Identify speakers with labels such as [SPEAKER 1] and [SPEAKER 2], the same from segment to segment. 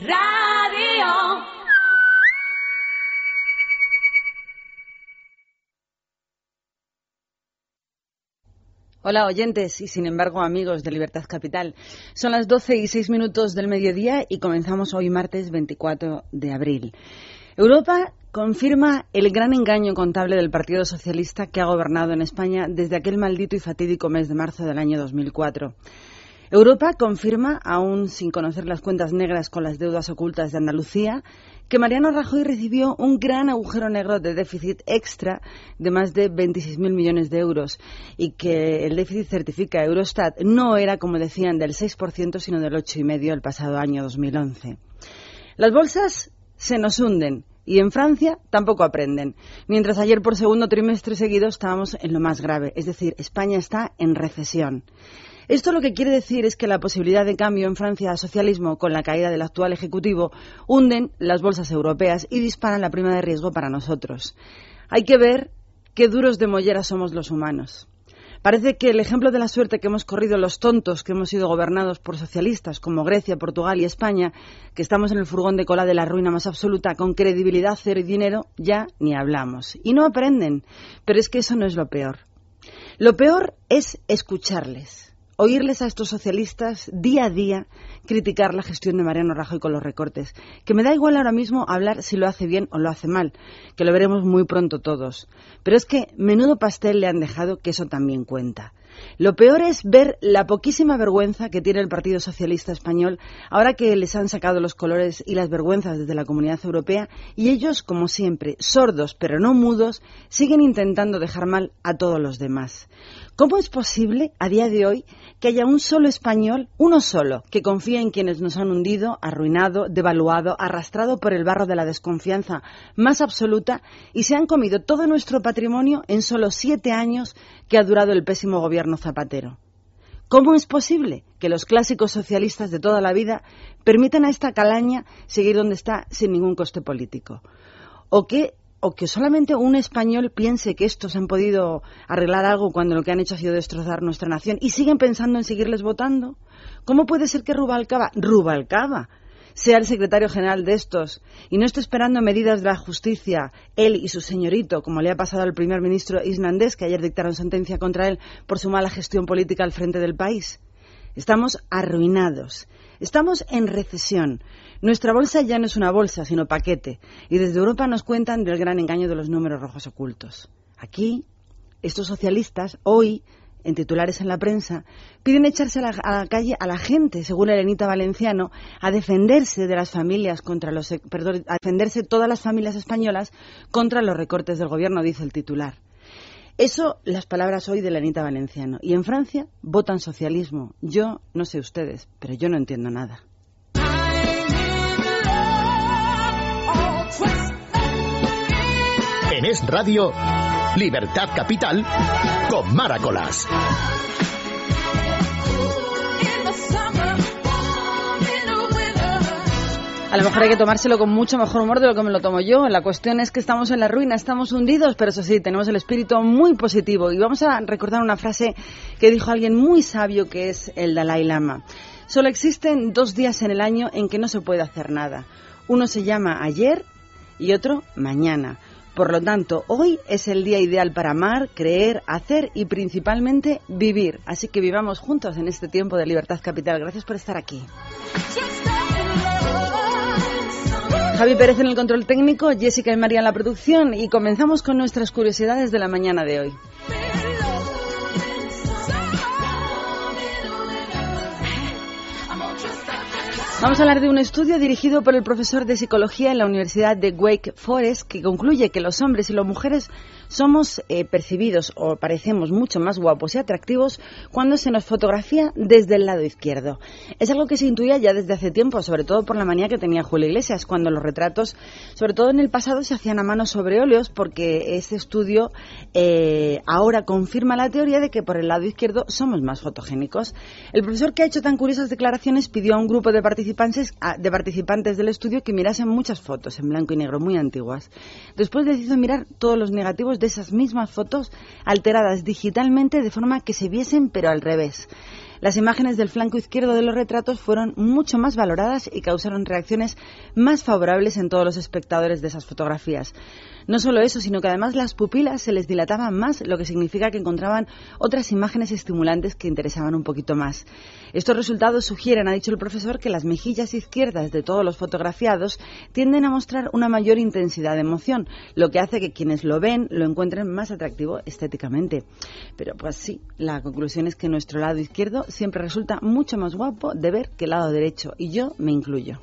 [SPEAKER 1] Radio.
[SPEAKER 2] Hola oyentes y sin embargo amigos de Libertad Capital. Son las 12 y 6 minutos del mediodía y comenzamos hoy martes 24 de abril. Europa confirma el gran engaño contable del Partido Socialista que ha gobernado en España desde aquel maldito y fatídico mes de marzo del año 2004. Europa confirma, aún sin conocer las cuentas negras con las deudas ocultas de Andalucía, que Mariano Rajoy recibió un gran agujero negro de déficit extra de más de 26.000 millones de euros y que el déficit certifica Eurostat no era, como decían, del 6%, sino del 8,5% el pasado año 2011. Las bolsas se nos hunden y en Francia tampoco aprenden. Mientras ayer por segundo trimestre seguido estábamos en lo más grave, es decir, España está en recesión. Esto lo que quiere decir es que la posibilidad de cambio en Francia a socialismo con la caída del actual Ejecutivo hunden las bolsas europeas y disparan la prima de riesgo para nosotros. Hay que ver qué duros de mollera somos los humanos. Parece que el ejemplo de la suerte que hemos corrido los tontos que hemos sido gobernados por socialistas como Grecia, Portugal y España, que estamos en el furgón de cola de la ruina más absoluta, con credibilidad cero y dinero, ya ni hablamos. Y no aprenden. Pero es que eso no es lo peor. Lo peor es escucharles oírles a estos socialistas día a día criticar la gestión de Mariano Rajoy con los recortes. Que me da igual ahora mismo hablar si lo hace bien o lo hace mal, que lo veremos muy pronto todos. Pero es que menudo pastel le han dejado que eso también cuenta. Lo peor es ver la poquísima vergüenza que tiene el Partido Socialista Español ahora que les han sacado los colores y las vergüenzas desde la Comunidad Europea y ellos, como siempre, sordos pero no mudos, siguen intentando dejar mal a todos los demás. ¿Cómo es posible, a día de hoy, que haya un solo español, uno solo, que confía en quienes nos han hundido, arruinado, devaluado, arrastrado por el barro de la desconfianza más absoluta y se han comido todo nuestro patrimonio en solo siete años que ha durado el pésimo gobierno Zapatero? ¿Cómo es posible que los clásicos socialistas de toda la vida permitan a esta calaña seguir donde está sin ningún coste político? ¿O que o que solamente un español piense que estos han podido arreglar algo cuando lo que han hecho ha sido destrozar nuestra nación y siguen pensando en seguirles votando? ¿Cómo puede ser que Rubalcaba, Rubalcaba, sea el secretario general de estos y no esté esperando medidas de la justicia, él y su señorito, como le ha pasado al primer ministro islandés, que ayer dictaron sentencia contra él por su mala gestión política al frente del país? Estamos arruinados. Estamos en recesión. Nuestra bolsa ya no es una bolsa, sino paquete. Y desde Europa nos cuentan del gran engaño de los números rojos ocultos. Aquí, estos socialistas, hoy, en titulares en la prensa, piden echarse a la, calle a la gente, según Elenita Valenciano, a defenderse de las familias contra los, perdón, a defenderse todas las familias españolas contra los recortes del gobierno, dice el titular. Eso, las palabras hoy de Elenita Valenciano. Y en Francia votan socialismo. Yo, no sé ustedes, pero yo no entiendo nada.
[SPEAKER 3] En Es Radio, Libertad Capital, con Maracolas.
[SPEAKER 2] A lo mejor hay que tomárselo con mucho mejor humor de lo que me lo tomo yo. La cuestión es que estamos en la ruina, estamos hundidos, pero eso sí, tenemos el espíritu muy positivo. Y vamos a recordar una frase que dijo alguien muy sabio que es el Dalai Lama. Solo existen dos días en el año en que no se puede hacer nada. Uno se llama ayer y otro mañana. Por lo tanto, hoy es el día ideal para amar, creer, hacer y principalmente vivir. Así que vivamos juntos en este tiempo de libertad capital. Gracias por estar aquí. Javi Pérez en el control técnico, Jessica y María en la producción y comenzamos con nuestras curiosidades de la mañana de hoy. Vamos a hablar de un estudio dirigido por el profesor de psicología en la Universidad de Wake Forest que concluye que los hombres y las mujeres somos eh, percibidos o parecemos mucho más guapos y atractivos cuando se nos fotografía desde el lado izquierdo. Es algo que se intuía ya desde hace tiempo, sobre todo por la manía que tenía Julio Iglesias, cuando los retratos, sobre todo en el pasado, se hacían a mano sobre óleos, porque ese estudio eh, ahora confirma la teoría de que por el lado izquierdo somos más fotogénicos. El profesor que ha hecho tan curiosas declaraciones pidió a un grupo de participantes, de participantes del estudio que mirasen muchas fotos en blanco y negro, muy antiguas. Después hizo mirar todos los negativos de esas mismas fotos alteradas digitalmente de forma que se viesen pero al revés. Las imágenes del flanco izquierdo de los retratos fueron mucho más valoradas y causaron reacciones más favorables en todos los espectadores de esas fotografías. No solo eso, sino que además las pupilas se les dilataban más, lo que significa que encontraban otras imágenes estimulantes que interesaban un poquito más. Estos resultados sugieren, ha dicho el profesor, que las mejillas izquierdas de todos los fotografiados tienden a mostrar una mayor intensidad de emoción, lo que hace que quienes lo ven lo encuentren más atractivo estéticamente. Pero pues sí, la conclusión es que nuestro lado izquierdo siempre resulta mucho más guapo de ver que el lado derecho, y yo me incluyo.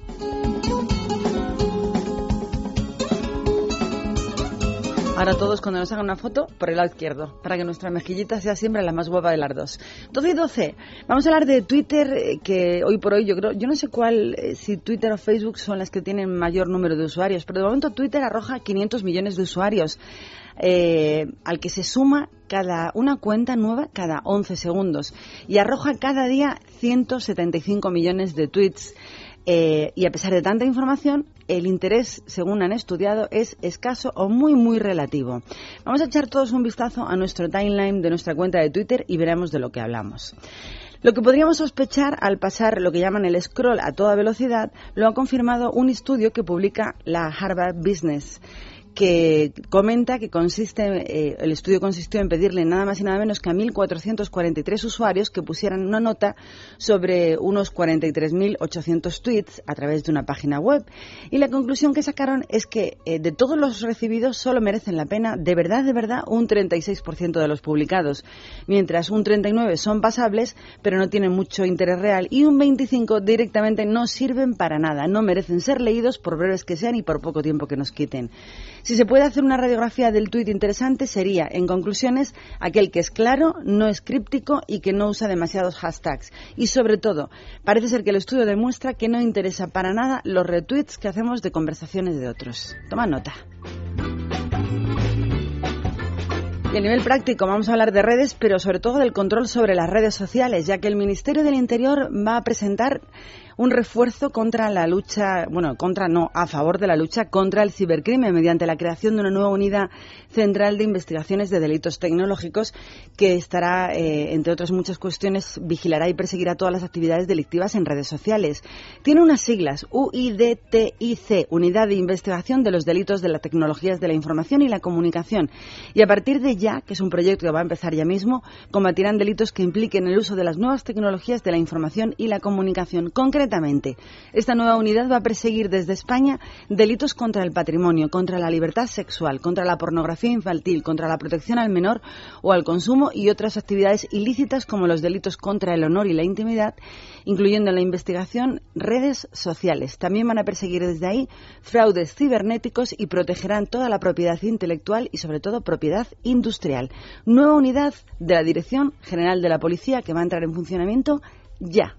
[SPEAKER 2] Ahora todos cuando nos hagan una foto por el lado izquierdo, para que nuestra mejillita sea siempre la más guapa de las dos. 12 y 12. Vamos a hablar de Twitter, eh, que hoy por hoy yo creo, yo no sé cuál, eh, si Twitter o Facebook son las que tienen mayor número de usuarios, pero de momento Twitter arroja 500 millones de usuarios. Eh, al que se suma cada una cuenta nueva cada 11 segundos y arroja cada día 175 millones de tweets. y a pesar de tanta información, el interés, según han estudiado, es escaso o muy, muy relativo. Vamos a echar todos un vistazo a nuestro timeline de nuestra cuenta de Twitter y veremos de lo que hablamos. Lo que podríamos sospechar al pasar lo que llaman el scroll a toda velocidad lo ha confirmado un estudio que publica la Harvard Business que comenta que consiste, eh, el estudio consistió en pedirle nada más y nada menos que a 1.443 usuarios que pusieran una nota sobre unos 43.800 tweets a través de una página web. Y la conclusión que sacaron es que eh, de todos los recibidos solo merecen la pena, de verdad, de verdad, un 36% de los publicados, mientras un 39% son pasables, pero no tienen mucho interés real, y un 25% directamente no sirven para nada, no merecen ser leídos por breves que sean y por poco tiempo que nos quiten. Si se puede hacer una radiografía del tuit interesante sería, en conclusiones, aquel que es claro, no es críptico y que no usa demasiados hashtags. Y sobre todo, parece ser que el estudio demuestra que no interesa para nada los retweets que hacemos de conversaciones de otros. Toma nota. Y a nivel práctico vamos a hablar de redes, pero sobre todo del control sobre las redes sociales, ya que el Ministerio del Interior va a presentar un refuerzo contra la lucha, bueno, contra no, a favor de la lucha contra el cibercrimen mediante la creación de una nueva unidad central de investigaciones de delitos tecnológicos que estará, eh, entre otras muchas cuestiones, vigilará y perseguirá todas las actividades delictivas en redes sociales. Tiene unas siglas, UIDTIC, Unidad de Investigación de los Delitos de las Tecnologías de la Información y la Comunicación. Y a partir de ya, que es un proyecto que va a empezar ya mismo, combatirán delitos que impliquen el uso de las nuevas tecnologías de la información y la comunicación. Concretamente, esta nueva unidad va a perseguir desde España delitos contra el patrimonio, contra la libertad sexual, contra la pornografía infantil, contra la protección al menor o al consumo y otras actividades ilícitas como los delitos contra el honor y la intimidad, incluyendo en la investigación redes sociales. También van a perseguir desde ahí fraudes cibernéticos y protegerán toda la propiedad intelectual y sobre todo propiedad industrial. Nueva unidad de la Dirección General de la Policía que va a entrar en funcionamiento ya.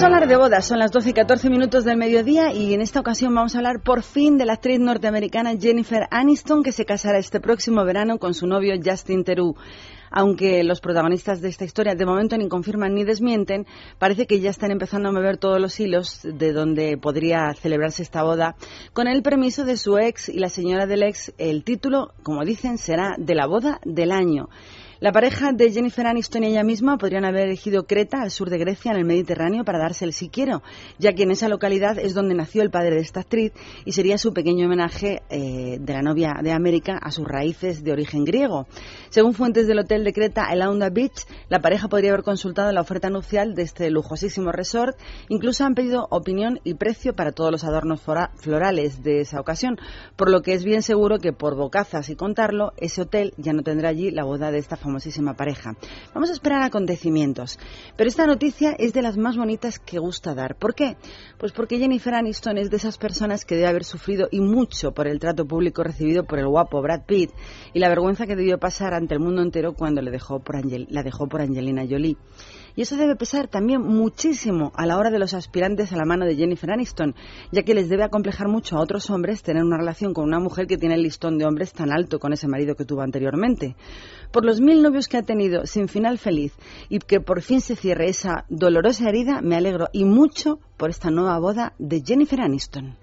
[SPEAKER 2] Vamos a hablar de bodas, son las 12 y 14 minutos del mediodía y en esta ocasión vamos a hablar por fin de la actriz norteamericana Jennifer Aniston que se casará este próximo verano con su novio Justin Theroux. Aunque los protagonistas de esta historia de momento ni confirman ni desmienten, parece que ya están empezando a mover todos los hilos de donde podría celebrarse esta boda. Con el permiso de su ex y la señora del ex, el título, como dicen, será de la boda del año. La pareja de Jennifer Aniston y ella misma podrían haber elegido Creta, al sur de Grecia, en el Mediterráneo, para darse el si quiero, ya que en esa localidad es donde nació el padre de esta actriz y sería su pequeño homenaje eh, de la novia de América a sus raíces de origen griego. Según fuentes del hotel de Creta, el Aunda Beach, la pareja podría haber consultado la oferta nupcial de este lujosísimo resort. Incluso han pedido opinión y precio para todos los adornos florales de esa ocasión, por lo que es bien seguro que por bocazas y contarlo, ese hotel ya no tendrá allí la boda de esta famosa famosísima pareja. Vamos a esperar acontecimientos. Pero esta noticia es de las más bonitas que gusta dar. ¿Por qué? Pues porque Jennifer Aniston es de esas personas que debe haber sufrido y mucho por el trato público recibido por el guapo Brad Pitt y la vergüenza que debió pasar ante el mundo entero cuando le dejó por la dejó por Angelina Jolie. Y eso debe pesar también muchísimo a la hora de los aspirantes a la mano de Jennifer Aniston, ya que les debe acomplejar mucho a otros hombres tener una relación con una mujer que tiene el listón de hombres tan alto con ese marido que tuvo anteriormente. Por los mil novios que ha tenido sin final feliz y que por fin se cierre esa dolorosa herida, me alegro y mucho por esta nueva boda de Jennifer Aniston.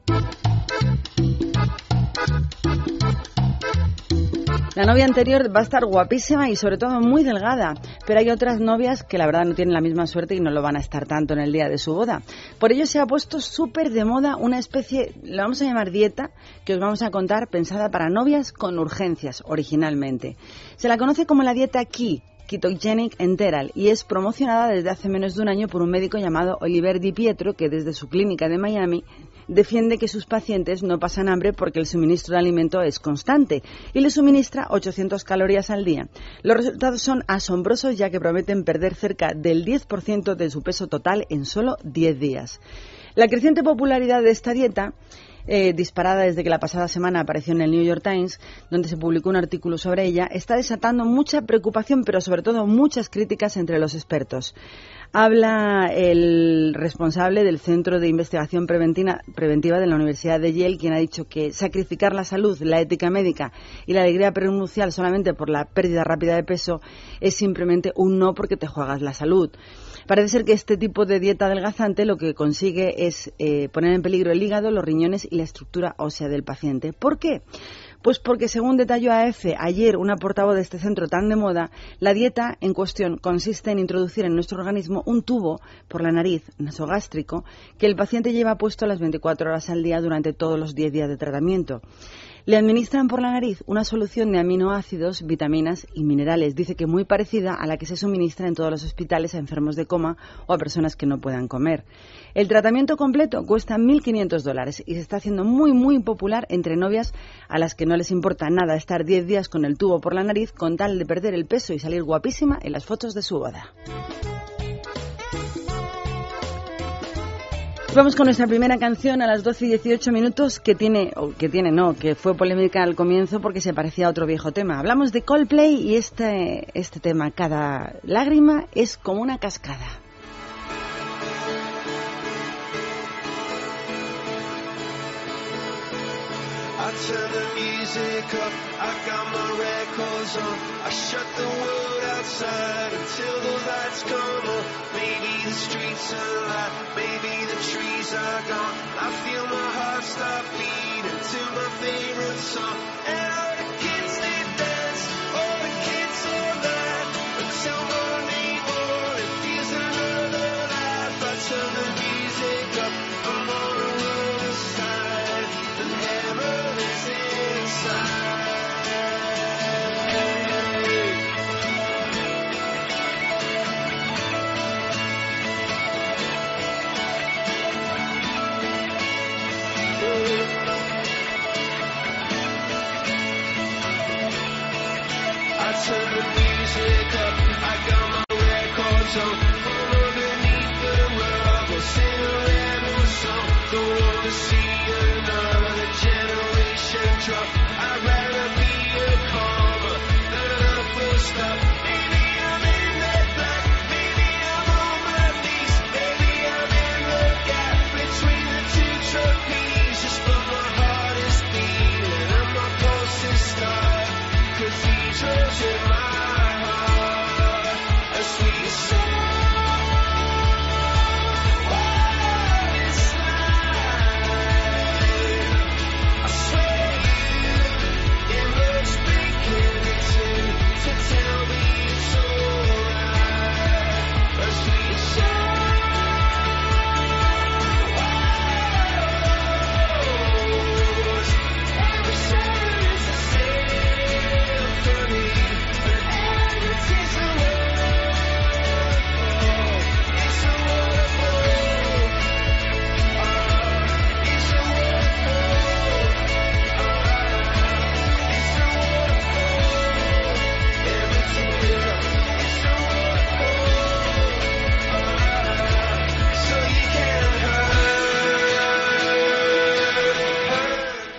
[SPEAKER 2] La novia anterior va a estar guapísima y sobre todo muy delgada, pero hay otras novias que la verdad no tienen la misma suerte y no lo van a estar tanto en el día de su boda. Por ello se ha puesto súper de moda una especie, la vamos a llamar dieta, que os vamos a contar pensada para novias con urgencias originalmente. Se la conoce como la dieta Key Ketogenic Enteral y es promocionada desde hace menos de un año por un médico llamado Oliver Di Pietro que desde su clínica de Miami defiende que sus pacientes no pasan hambre porque el suministro de alimento es constante y le suministra 800 calorías al día. Los resultados son asombrosos ya que prometen perder cerca del 10% de su peso total en solo 10 días. La creciente popularidad de esta dieta eh, disparada desde que la pasada semana apareció en el New York Times, donde se publicó un artículo sobre ella, está desatando mucha preocupación, pero sobre todo muchas críticas entre los expertos. Habla el responsable del Centro de Investigación Preventiva de la Universidad de Yale, quien ha dicho que sacrificar la salud, la ética médica y la alegría prenupcial solamente por la pérdida rápida de peso es simplemente un no porque te juegas la salud. Parece ser que este tipo de dieta adelgazante lo que consigue es eh, poner en peligro el hígado, los riñones y la estructura ósea del paciente. ¿Por qué? Pues porque, según detalló AF ayer una portavoz de este centro tan de moda, la dieta en cuestión consiste en introducir en nuestro organismo un tubo por la nariz nasogástrico que el paciente lleva puesto las 24 horas al día durante todos los 10 días de tratamiento. Le administran por la nariz una solución de aminoácidos, vitaminas y minerales. Dice que muy parecida a la que se suministra en todos los hospitales a enfermos de coma o a personas que no puedan comer. El tratamiento completo cuesta 1.500 dólares y se está haciendo muy, muy popular entre novias a las que no les importa nada estar 10 días con el tubo por la nariz con tal de perder el peso y salir guapísima en las fotos de su boda. Vamos con nuestra primera canción a las 12 y 18 minutos que tiene, o que tiene no, que fue polémica al comienzo porque se parecía a otro viejo tema. Hablamos de Coldplay y este, este tema, cada lágrima es como una cascada. I turn the music up, I got my records on. I shut the world outside until the lights come on. Maybe the streets are alive, maybe the trees are gone. I feel my heart stop beating to my favorite song. And all the kids they dance, all the kids all that until morning turn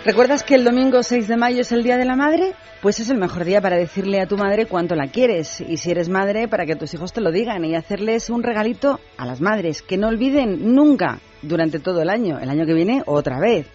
[SPEAKER 2] ¿Recuerdas que el domingo 6 de mayo es el Día de la Madre? Pues es el mejor día para decirle a tu madre cuánto la quieres. Y si eres madre, para que tus hijos te lo digan y hacerles un regalito a las madres. Que no olviden nunca durante todo el año. El año que viene, otra vez.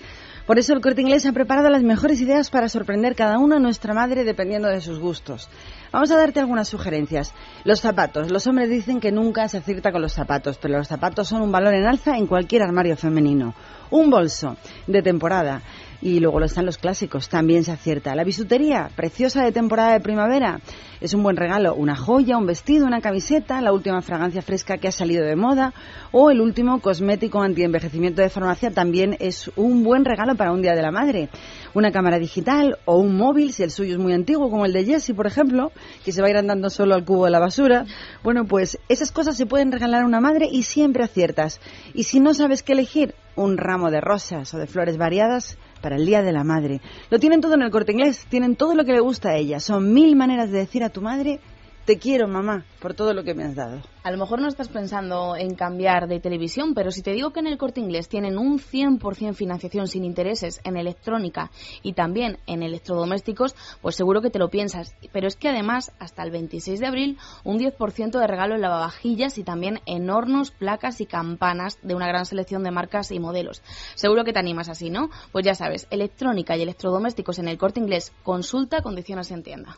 [SPEAKER 2] Por eso el Corte Inglés ha preparado las mejores ideas para sorprender cada uno a nuestra madre dependiendo de sus gustos. Vamos a darte algunas sugerencias. Los zapatos. Los hombres dicen que nunca se acierta con los zapatos, pero los zapatos son un valor en alza en cualquier armario femenino. Un bolso de temporada. Y luego lo están los clásicos, también se acierta. La bisutería, preciosa de temporada de primavera, es un buen regalo. Una joya, un vestido, una camiseta, la última fragancia fresca que ha salido de moda o el último cosmético antienvejecimiento de farmacia también es un buen regalo para un Día de la Madre. Una cámara digital o un móvil, si el suyo es muy antiguo, como el de Jessie, por ejemplo, que se va a ir andando solo al cubo de la basura. Bueno, pues esas cosas se pueden regalar a una madre y siempre aciertas. Y si no sabes qué elegir, un ramo de rosas o de flores variadas para el Día de la Madre. Lo tienen todo en el corte inglés, tienen todo lo que le gusta a ella. Son mil maneras de decir a tu madre, te quiero mamá, por todo lo que me has dado.
[SPEAKER 1] A lo mejor no estás pensando en cambiar de televisión, pero si te digo que en el corte inglés tienen un 100% financiación sin intereses en electrónica y también en electrodomésticos, pues seguro que te lo piensas. Pero es que además, hasta el 26 de abril, un 10% de regalo en lavavajillas y también en hornos, placas y campanas de una gran selección de marcas y modelos. Seguro que te animas así, ¿no? Pues ya sabes, electrónica y electrodomésticos en el corte inglés, consulta condiciones en tienda.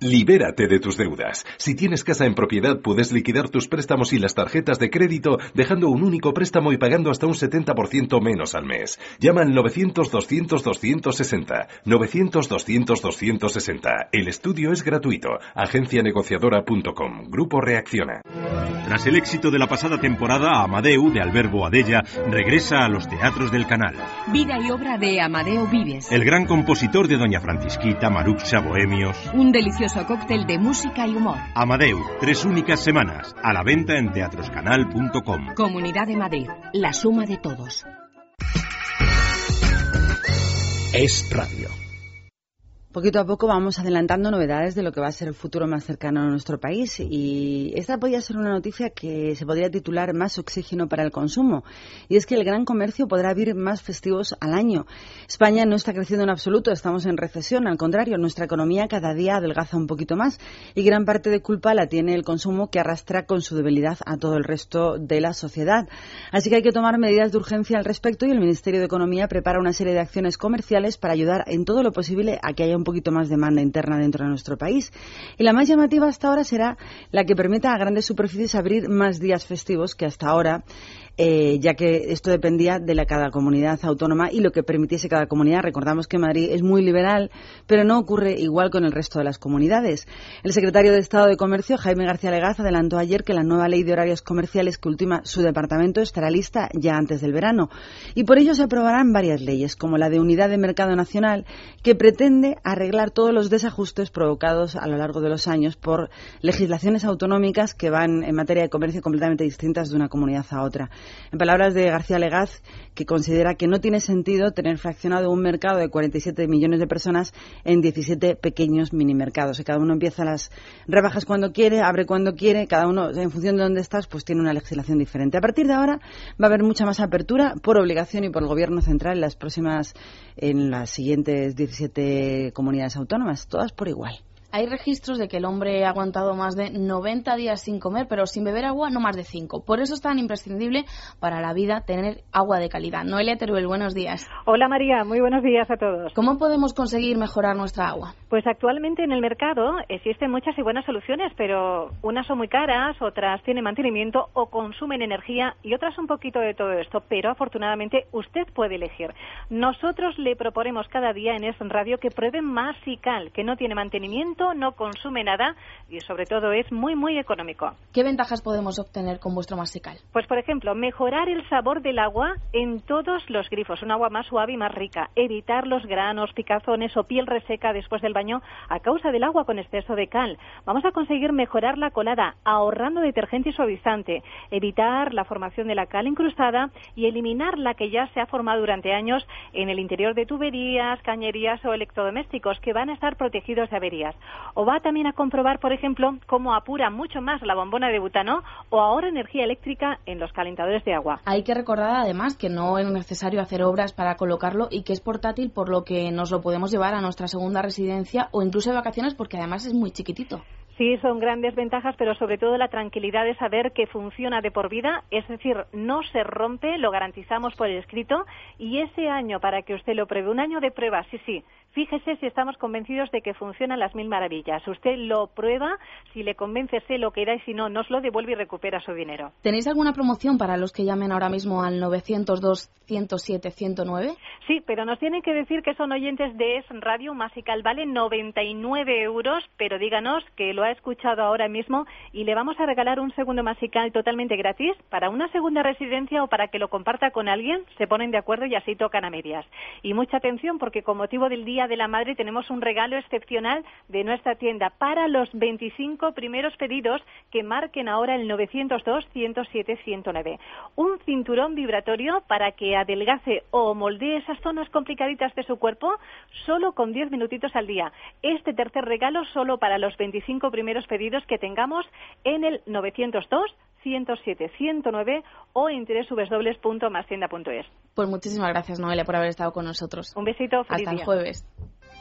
[SPEAKER 4] Libérate de tus deudas. Si tienes casa en propiedad, puedes liquidar tus préstamos y las tarjetas de crédito dejando un único préstamo y pagando hasta un 70% menos al mes. Llama al 900-200-260. 900-200-260. El estudio es gratuito. Agencianegociadora.com. Grupo Reacciona.
[SPEAKER 5] Tras el éxito de la pasada temporada, Amadeu, de Alberbo Adella, regresa a los teatros del canal.
[SPEAKER 6] Vida y obra de Amadeo Vives.
[SPEAKER 5] El gran compositor de Doña Francisquita, Maruxa, Bohemios.
[SPEAKER 6] Un delicioso cóctel de música y humor.
[SPEAKER 5] Amadeu, tres únicas semanas. A la venta en teatroscanal.com.
[SPEAKER 6] Comunidad de Madrid, la suma de todos.
[SPEAKER 3] Es radio.
[SPEAKER 2] Poquito a poco vamos adelantando novedades de lo que va a ser el futuro más cercano a nuestro país y esta podría ser una noticia que se podría titular Más oxígeno para el consumo y es que el gran comercio podrá abrir más festivos al año. España no está creciendo en absoluto, estamos en recesión, al contrario, nuestra economía cada día adelgaza un poquito más y gran parte de culpa la tiene el consumo que arrastra con su debilidad a todo el resto de la sociedad. Así que hay que tomar medidas de urgencia al respecto y el Ministerio de Economía prepara una serie de acciones comerciales para ayudar en todo lo posible a que haya un poquito más demanda interna dentro de nuestro país. Y la más llamativa hasta ahora será la que permita a grandes superficies abrir más días festivos que hasta ahora eh, ya que esto dependía de la cada comunidad autónoma y lo que permitiese cada comunidad. Recordamos que Madrid es muy liberal, pero no ocurre igual con el resto de las comunidades. El secretario de Estado de Comercio, Jaime García Legaz, adelantó ayer que la nueva ley de horarios comerciales que ultima su departamento estará lista ya antes del verano. Y por ello se aprobarán varias leyes, como la de Unidad de Mercado Nacional, que pretende arreglar todos los desajustes provocados a lo largo de los años por legislaciones autonómicas que van en materia de comercio completamente distintas de una comunidad a otra. En palabras de García Legaz, que considera que no tiene sentido tener fraccionado un mercado de 47 millones de personas en 17 pequeños minimercados. Y cada uno empieza las rebajas cuando quiere, abre cuando quiere, cada uno, en función de dónde estás, pues tiene una legislación diferente. A partir de ahora va a haber mucha más apertura por obligación y por el Gobierno central en las próximas, en las siguientes 17 comunidades autónomas, todas por igual.
[SPEAKER 1] Hay registros de que el hombre ha aguantado más de 90 días sin comer, pero sin beber agua no más de 5. Por eso es tan imprescindible para la vida tener agua de calidad. Noelia Teruel, buenos días.
[SPEAKER 7] Hola María, muy buenos días a todos.
[SPEAKER 1] ¿Cómo podemos conseguir mejorar nuestra agua?
[SPEAKER 7] Pues actualmente en el mercado existen muchas y buenas soluciones, pero unas son muy caras, otras tienen mantenimiento o consumen energía y otras un poquito de todo esto. Pero afortunadamente usted puede elegir. Nosotros le proponemos cada día en Es Radio que prueben Masical, que no tiene mantenimiento no consume nada y sobre todo es muy muy económico.
[SPEAKER 1] ¿Qué ventajas podemos obtener con vuestro masical?
[SPEAKER 7] Pues por ejemplo, mejorar el sabor del agua en todos los grifos, un agua más suave y más rica, evitar los granos, picazones o piel reseca después del baño a causa del agua con exceso de cal. Vamos a conseguir mejorar la colada ahorrando detergente y suavizante, evitar la formación de la cal incrustada y eliminar la que ya se ha formado durante años en el interior de tuberías, cañerías o electrodomésticos que van a estar protegidos de averías. O va también a comprobar, por ejemplo, cómo apura mucho más la bombona de butano o ahorra energía eléctrica en los calentadores de agua.
[SPEAKER 1] Hay que recordar además que no es necesario hacer obras para colocarlo y que es portátil por lo que nos lo podemos llevar a nuestra segunda residencia o incluso de vacaciones porque además es muy chiquitito.
[SPEAKER 7] Sí, son grandes ventajas, pero sobre todo la tranquilidad de saber que funciona de por vida, es decir, no se rompe, lo garantizamos por el escrito, y ese año, para que usted lo pruebe, un año de prueba, sí, sí, Fíjese si estamos convencidos de que funcionan las mil maravillas. Usted lo prueba, si le convence, sé lo que da y si no, nos lo devuelve y recupera su dinero.
[SPEAKER 1] ¿Tenéis alguna promoción para los que llamen ahora mismo al 902 107 109?
[SPEAKER 7] Sí, pero nos tienen que decir que son oyentes de Es Radio Masical. Vale 99 euros, pero díganos que lo ha escuchado ahora mismo y le vamos a regalar un segundo Masical totalmente gratis para una segunda residencia o para que lo comparta con alguien. Se ponen de acuerdo y así tocan a medias. Y mucha atención porque con motivo del Día de la Madre tenemos un regalo excepcional de nuestra tienda para los 25 primeros pedidos que marquen ahora el 902 107 109. Un cinturón vibratorio para que adelgace o moldee esas zonas complicaditas de su cuerpo solo con 10 minutitos al día. Este tercer regalo solo para los 25 primeros pedidos que tengamos en el 902 107 109 o en www.mastienda.es.
[SPEAKER 1] Pues muchísimas gracias, Noelia, por haber estado con nosotros.
[SPEAKER 7] Un besito.
[SPEAKER 1] Hasta el jueves.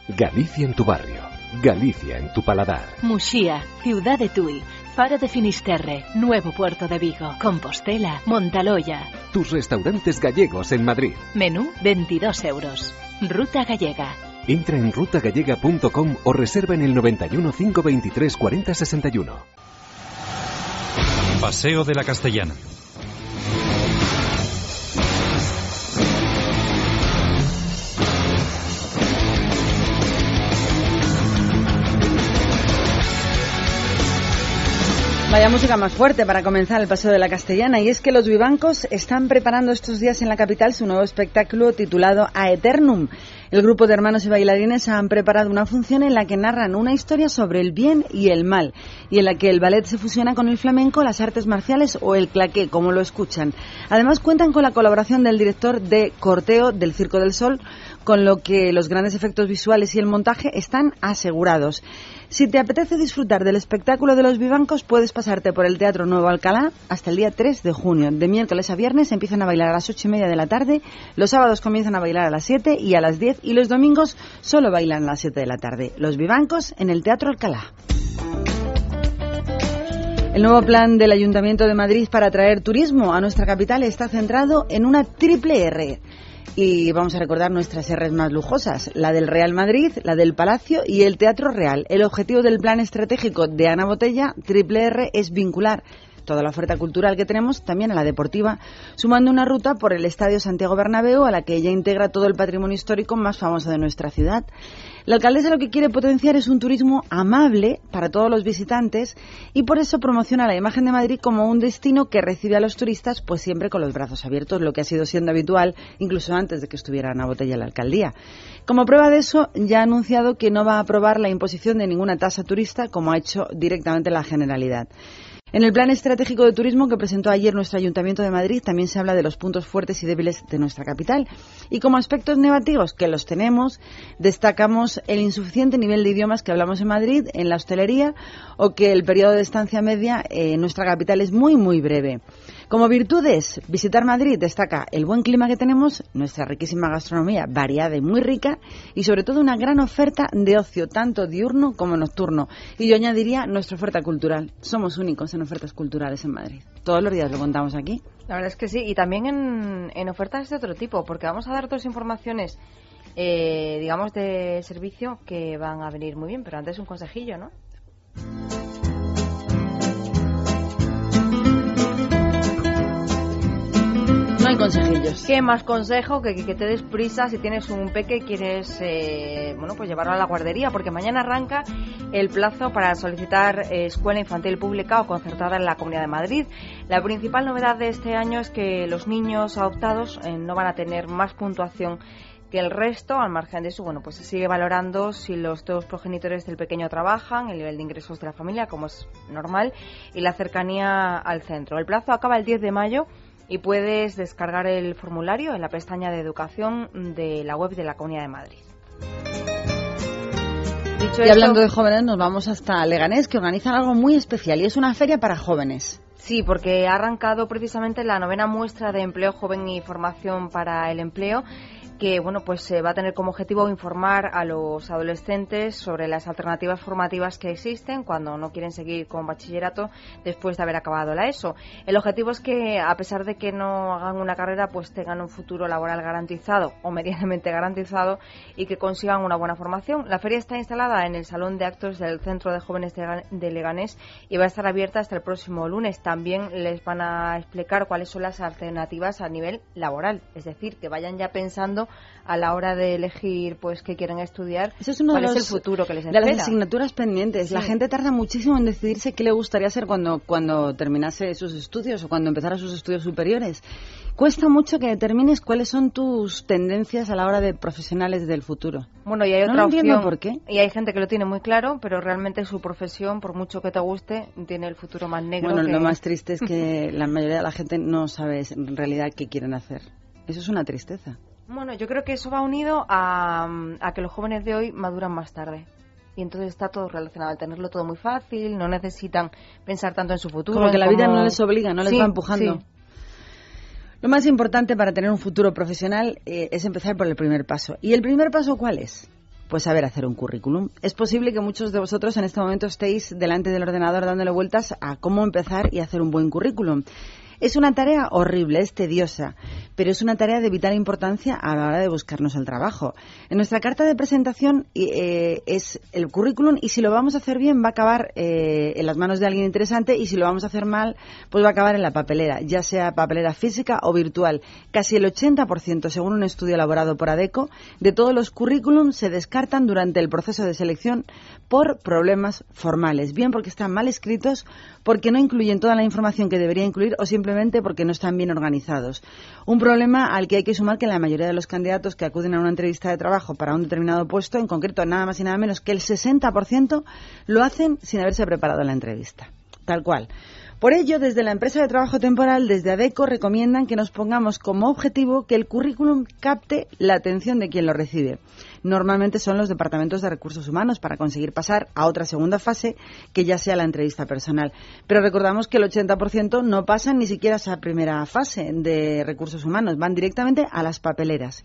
[SPEAKER 3] Galicia en tu barrio. Galicia en tu paladar.
[SPEAKER 8] Muxía, Ciudad de Tui, Faro de Finisterre, Nuevo Puerto de Vigo, Compostela, Montaloya.
[SPEAKER 3] Tus restaurantes gallegos en Madrid.
[SPEAKER 8] Menú 22 euros. Ruta Gallega.
[SPEAKER 3] Entra en rutagallega.com o reserva en el 91 523 40 61.
[SPEAKER 9] Paseo de la Castellana.
[SPEAKER 2] Vaya música más fuerte para comenzar el Paseo de la Castellana y es que los vivancos están preparando estos días en la capital su nuevo espectáculo titulado A Eternum. El grupo de hermanos y bailarines han preparado una función en la que narran una historia sobre el bien y el mal y en la que el ballet se fusiona con el flamenco, las artes marciales o el claqué, como lo escuchan. Además cuentan con la colaboración del director de Corteo del Circo del Sol, con lo que los grandes efectos visuales y el montaje están asegurados. Si te apetece disfrutar del espectáculo de los vivancos, puedes pasarte por el Teatro Nuevo Alcalá hasta el día 3 de junio. De miércoles a viernes empiezan a bailar a las ocho y media de la tarde, los sábados comienzan a bailar a las 7 y a las 10 y los domingos solo bailan a las 7 de la tarde. Los vivancos en el Teatro Alcalá. El nuevo plan del Ayuntamiento de Madrid para atraer turismo a nuestra capital está centrado en una triple R y vamos a recordar nuestras R's más lujosas, la del Real Madrid, la del Palacio y el Teatro Real. El objetivo del plan estratégico de Ana Botella, Triple R, es vincular toda la oferta cultural que tenemos también a la deportiva, sumando una ruta por el Estadio Santiago Bernabéu a la que ella integra todo el patrimonio histórico más famoso de nuestra ciudad. La alcaldesa lo que quiere potenciar es un turismo amable para todos los visitantes y por eso promociona la imagen de Madrid como un destino que recibe a los turistas pues siempre con los brazos abiertos, lo que ha sido siendo habitual incluso antes de que estuviera Ana Botella la alcaldía. Como prueba de eso, ya ha anunciado que no va a aprobar la imposición de ninguna tasa turista como ha hecho directamente la Generalidad. En el Plan Estratégico de Turismo que presentó ayer nuestro Ayuntamiento de Madrid también se habla de los puntos fuertes y débiles de nuestra capital. Y como aspectos negativos, que los tenemos, destacamos el insuficiente nivel de idiomas que hablamos en Madrid, en la hostelería, o que el periodo de estancia media en nuestra capital es muy, muy breve. Como virtudes, visitar Madrid destaca el buen clima que tenemos, nuestra riquísima gastronomía variada y muy rica y sobre todo una gran oferta de ocio, tanto diurno como nocturno. Y yo añadiría nuestra oferta cultural. Somos únicos en ofertas culturales en Madrid. Todos los días lo contamos aquí.
[SPEAKER 10] La verdad es que sí, y también en, ofertas de otro tipo, porque vamos a dar dos informaciones, eh, digamos, de servicio que van a venir muy bien, pero antes un consejillo, ¿no?
[SPEAKER 2] No hay consejillos.
[SPEAKER 10] ¿Qué más consejo que, que te des prisa si tienes un peque y quieres eh, bueno, pues llevarlo a la guardería? Porque mañana arranca el plazo para solicitar eh, escuela infantil pública o concertada en la Comunidad de Madrid. La principal novedad de este año es que los niños adoptados eh, no van a tener más puntuación que el resto, al margen de eso, bueno, pues se sigue valorando si los dos progenitores del pequeño trabajan, el nivel de ingresos de la familia, como es normal, y la cercanía al centro. El plazo acaba el 10 de mayo y puedes descargar el formulario en la pestaña de educación de la web de la Comunidad de Madrid.
[SPEAKER 2] y hablando de jóvenes, nos vamos hasta Leganés, que organizan algo muy especial y es una feria para jóvenes.
[SPEAKER 10] Sí, porque ha arrancado precisamente la novena muestra de empleo joven y formación para el empleo que bueno pues va a tener como objetivo informar a los adolescentes sobre las alternativas formativas que existen cuando no quieren seguir con bachillerato después de haber acabado la ESO. El objetivo es que a pesar de que no hagan una carrera pues tengan un futuro laboral garantizado o medianamente garantizado y que consigan una buena formación. La feria está instalada en el salón de actos del Centro de Jóvenes de Leganés y va a estar abierta hasta el próximo lunes. También les van a explicar cuáles son las alternativas a nivel laboral, es decir, que vayan ya pensando a la hora de elegir pues qué quieren estudiar,
[SPEAKER 2] Eso es uno
[SPEAKER 10] cuál
[SPEAKER 2] de
[SPEAKER 10] es
[SPEAKER 2] los,
[SPEAKER 10] el futuro que les
[SPEAKER 2] de
[SPEAKER 10] espera.
[SPEAKER 2] las asignaturas pendientes. La gente tarda muchísimo en decidirse qué le gustaría hacer cuando, cuando terminase sus estudios o cuando empezara sus estudios superiores. Cuesta mucho que determines cuáles son tus tendencias a la hora de profesionales del futuro.
[SPEAKER 10] Bueno, y hay
[SPEAKER 2] No
[SPEAKER 10] otra opción.
[SPEAKER 2] entiendo por qué.
[SPEAKER 10] Y hay gente que lo tiene muy claro, pero realmente su profesión, por mucho que te guste, tiene el futuro más negro.
[SPEAKER 2] Bueno,
[SPEAKER 10] que-
[SPEAKER 2] lo más triste es que la mayoría de la gente no sabe en realidad qué quieren hacer. Eso es una tristeza.
[SPEAKER 10] Bueno, yo creo que eso va unido a, a que los jóvenes de hoy maduran más tarde. Y entonces está todo relacionado, al tenerlo todo muy fácil, no necesitan pensar tanto en su futuro.
[SPEAKER 2] Como que la vida no les obliga, no les
[SPEAKER 10] Sí,
[SPEAKER 2] va empujando.
[SPEAKER 10] sí.
[SPEAKER 2] Lo más importante para tener un futuro profesional eh, es empezar por el primer paso. ¿Y el primer paso cuál es? Pues saber hacer un currículum. Es posible que muchos de vosotros en este momento estéis delante del ordenador dándole vueltas a cómo empezar y hacer un buen currículum. Es una tarea horrible, es tediosa, pero es una tarea de vital importancia a la hora de buscarnos el trabajo. En nuestra carta de presentación eh, es el currículum y si lo vamos a hacer bien va a acabar eh, en las manos de alguien interesante y si lo vamos a hacer mal pues va a acabar en la papelera, ya sea papelera física o virtual. Casi el 80%, según un estudio elaborado por ADECO, de todos los currículums se descartan durante el proceso de selección por problemas formales, bien porque están mal escritos, porque no incluyen toda la información que debería incluir o simplemente porque no están bien organizados. Un problema al que hay que sumar que la mayoría de los candidatos que acuden a una entrevista de trabajo para un determinado puesto, en concreto nada más y nada menos que el 60%, lo hacen sin haberse preparado la entrevista. Tal cual. Por ello, desde la empresa de trabajo temporal, desde ADECO, recomiendan que nos pongamos como objetivo que el currículum capte la atención de quien lo recibe. Normalmente son los departamentos de recursos humanos para conseguir pasar a otra segunda fase, que ya sea la entrevista personal. Pero recordamos que el 80% no pasan ni siquiera esa primera fase de recursos humanos, van directamente a las papeleras.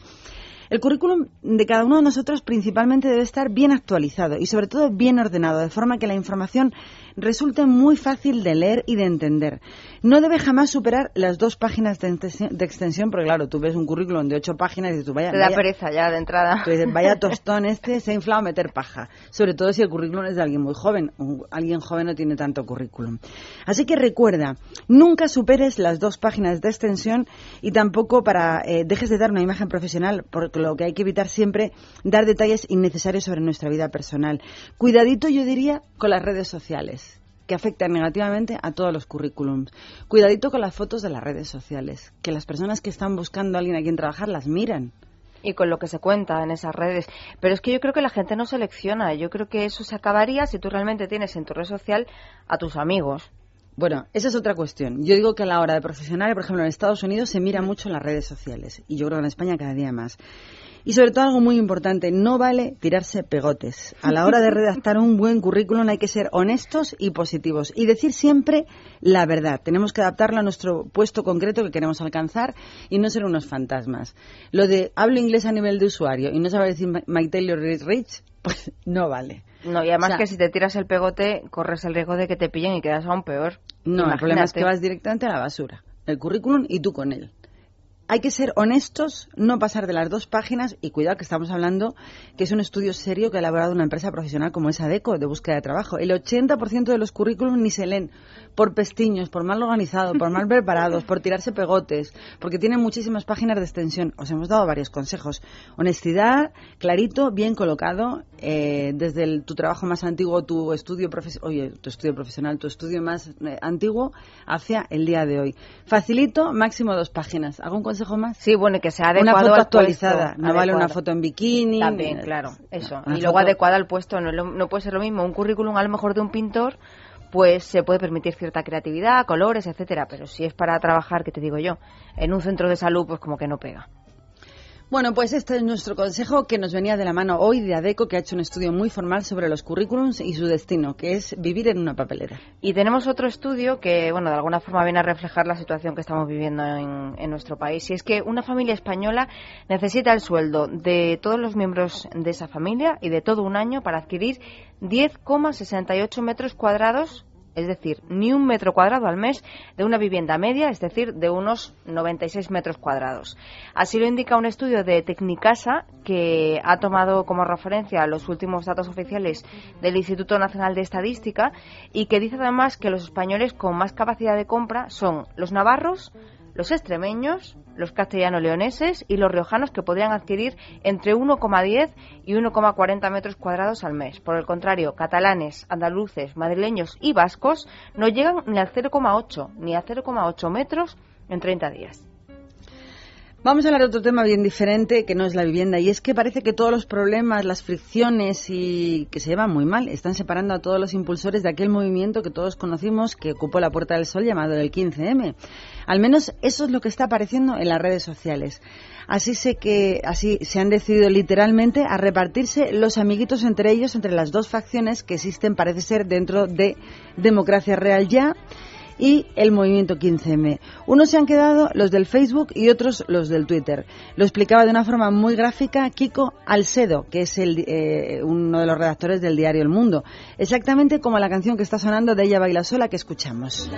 [SPEAKER 2] El currículum de cada uno de nosotros principalmente debe estar bien actualizado y sobre todo bien ordenado, de forma que la información resulte muy fácil de leer y de entender. No debe jamás superar las dos páginas de extensión, de extensión, porque claro, tú ves un currículum de ocho páginas y dices, vaya, vaya-
[SPEAKER 10] pereza ya de entrada.
[SPEAKER 2] tú dices, vaya tostón este, se ha inflado a meter paja. Sobre todo si el currículum es de alguien muy joven. Alguien joven no tiene tanto currículum. Así que recuerda, nunca superes las dos páginas de extensión y tampoco para eh, dejes de dar una imagen profesional, porque lo que hay que evitar siempre dar detalles innecesarios sobre nuestra vida personal. Cuidadito, yo diría, con las redes sociales que afectan negativamente a todos los currículums. Cuidadito con las fotos de las redes sociales, que las personas que están buscando a alguien a quien trabajar las miran.
[SPEAKER 10] y con lo que se cuenta en esas redes. Pero es que yo creo que la gente no selecciona. Yo creo que eso se acabaría si tú realmente tienes en tu red social a tus amigos.
[SPEAKER 2] Bueno, esa es otra cuestión. Yo digo que a la hora de profesional, por ejemplo, en Estados Unidos se mira mucho las redes sociales y yo creo que en España cada día más. Y sobre todo algo muy importante, no vale tirarse pegotes. A la hora de redactar un buen currículum hay que ser honestos y positivos y decir siempre la verdad. Tenemos que adaptarlo a nuestro puesto concreto que queremos alcanzar y no ser unos fantasmas. Lo de hablo inglés a nivel de usuario y no saber decir My- Taylor rich, pues no vale.
[SPEAKER 10] No, y además
[SPEAKER 2] O sea,
[SPEAKER 10] que si te tiras el pegote, corres el riesgo de que te pillen y quedas aún peor.
[SPEAKER 2] No, el problema es que
[SPEAKER 10] Imagínate.
[SPEAKER 2] vas directamente a la basura. El currículum y tú con él. Hay que ser honestos, no pasar de las dos páginas y cuidado que estamos hablando que es un estudio serio que ha elaborado una empresa profesional como es ADECO de búsqueda de trabajo. El 80% de los currículums ni se leen por pestiños, por mal organizados, por mal preparados, por tirarse pegotes, porque tienen muchísimas páginas de extensión. Os hemos dado varios consejos. Honestidad, clarito, bien colocado, eh, desde tu trabajo más antiguo, tu estudio, oye, tu estudio profesional, tu estudio más eh, antiguo hacia el día de hoy. Facilito, máximo dos páginas. ¿Algún consejo más?
[SPEAKER 10] Sí, bueno, y que sea
[SPEAKER 2] Una
[SPEAKER 10] adecuado
[SPEAKER 2] foto
[SPEAKER 10] al
[SPEAKER 2] actualizada,
[SPEAKER 10] puesto,
[SPEAKER 2] no vale una foto en bikini.
[SPEAKER 10] También,
[SPEAKER 2] eh,
[SPEAKER 10] claro, eso.
[SPEAKER 2] una
[SPEAKER 10] y luego
[SPEAKER 2] foto-
[SPEAKER 10] adecuada al puesto. No, no puede ser lo mismo un currículum a lo mejor de un pintor, pues se puede permitir cierta creatividad, colores, etcétera. Pero si es para trabajar, ¿qué te digo yo? En un centro de salud, pues como que no pega.
[SPEAKER 2] Bueno, pues este es nuestro consejo que nos venía de la mano hoy de ADECO, que ha hecho un estudio muy formal sobre los currículums y su destino, que es vivir en una papelera.
[SPEAKER 10] Y tenemos otro estudio que, bueno, de alguna forma viene a reflejar la situación que estamos viviendo en, en nuestro país. Y es que una familia española necesita el sueldo de todos los miembros de esa familia y de todo un año para adquirir 10,68 metros cuadrados es decir, ni un metro cuadrado al mes de una vivienda media, es decir, de unos 96 metros cuadrados. Así lo indica un estudio de Tecnicasa que ha tomado como referencia los últimos datos oficiales del Instituto Nacional de Estadística y que dice además que los españoles con más capacidad de compra son los navarros, los extremeños, los castellano-leoneses y los riojanos que podrían adquirir entre 1,10 y 1,40 metros cuadrados al mes. Por el contrario, catalanes, andaluces, madrileños y vascos no llegan ni al 0,8 ni a 0,8 metros en 30 días.
[SPEAKER 2] Vamos a hablar de otro tema bien diferente que no es la vivienda y es que parece que todos los problemas, las fricciones y que se llevan muy mal están separando a todos los impulsores de aquel movimiento que todos conocimos que ocupó la Puerta del Sol llamado el 15M. Al menos eso es lo que está apareciendo en las redes sociales. Así sé que así se han decidido literalmente a repartirse los amiguitos entre ellos entre las dos facciones que existen parece ser dentro de Democracia Real ya y el movimiento 15M. Unos se han quedado los del Facebook y otros los del Twitter. Lo explicaba de una forma muy gráfica Kiko Alcedo, que es eh, uno de los redactores del diario El Mundo. Exactamente como la canción que está sonando de Ella Baila Sola que escuchamos.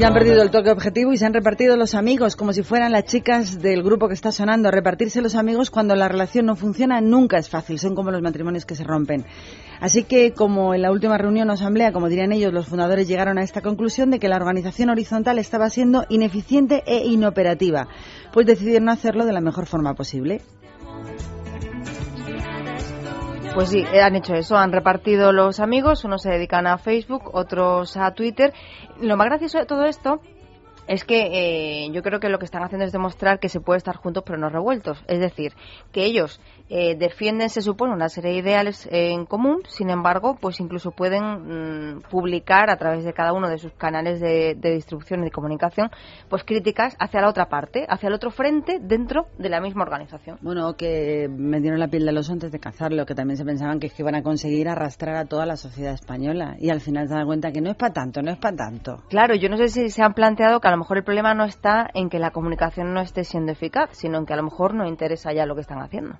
[SPEAKER 2] Ya han perdido el toque objetivo y se han repartido los amigos como si fueran las chicas del grupo que está sonando. Repartirse los amigos cuando la relación no funciona nunca es fácil, son como los matrimonios que se rompen. Así que, como en la última reunión o asamblea, como dirían ellos, los fundadores llegaron a esta conclusión de que la organización horizontal estaba siendo ineficiente e inoperativa, pues decidieron hacerlo de la mejor forma posible.
[SPEAKER 10] Pues sí, han hecho eso, han repartido los amigos, unos se dedican a Facebook, otros a Twitter. Lo más gracioso de todo esto es que eh, yo creo que lo que están haciendo es demostrar que se puede estar juntos pero no revueltos. Es decir, que ellos eh, defienden, se supone, una serie de ideales eh, en común, sin embargo, pues incluso pueden mm, publicar a través de cada uno de sus canales de, de, distribución y de comunicación, pues críticas hacia la otra parte, hacia el otro frente dentro de la misma organización.
[SPEAKER 2] Bueno, que me dieron la piel de los antes de cazarlo, que también se pensaban que, es que iban a conseguir arrastrar a toda la sociedad española y al final se dan cuenta que no es para tanto, no es para tanto.
[SPEAKER 10] Claro, yo no sé si se han planteado que a lo mejor el problema no está en que la comunicación no esté siendo eficaz, sino en que a lo mejor no interesa ya lo que están haciendo.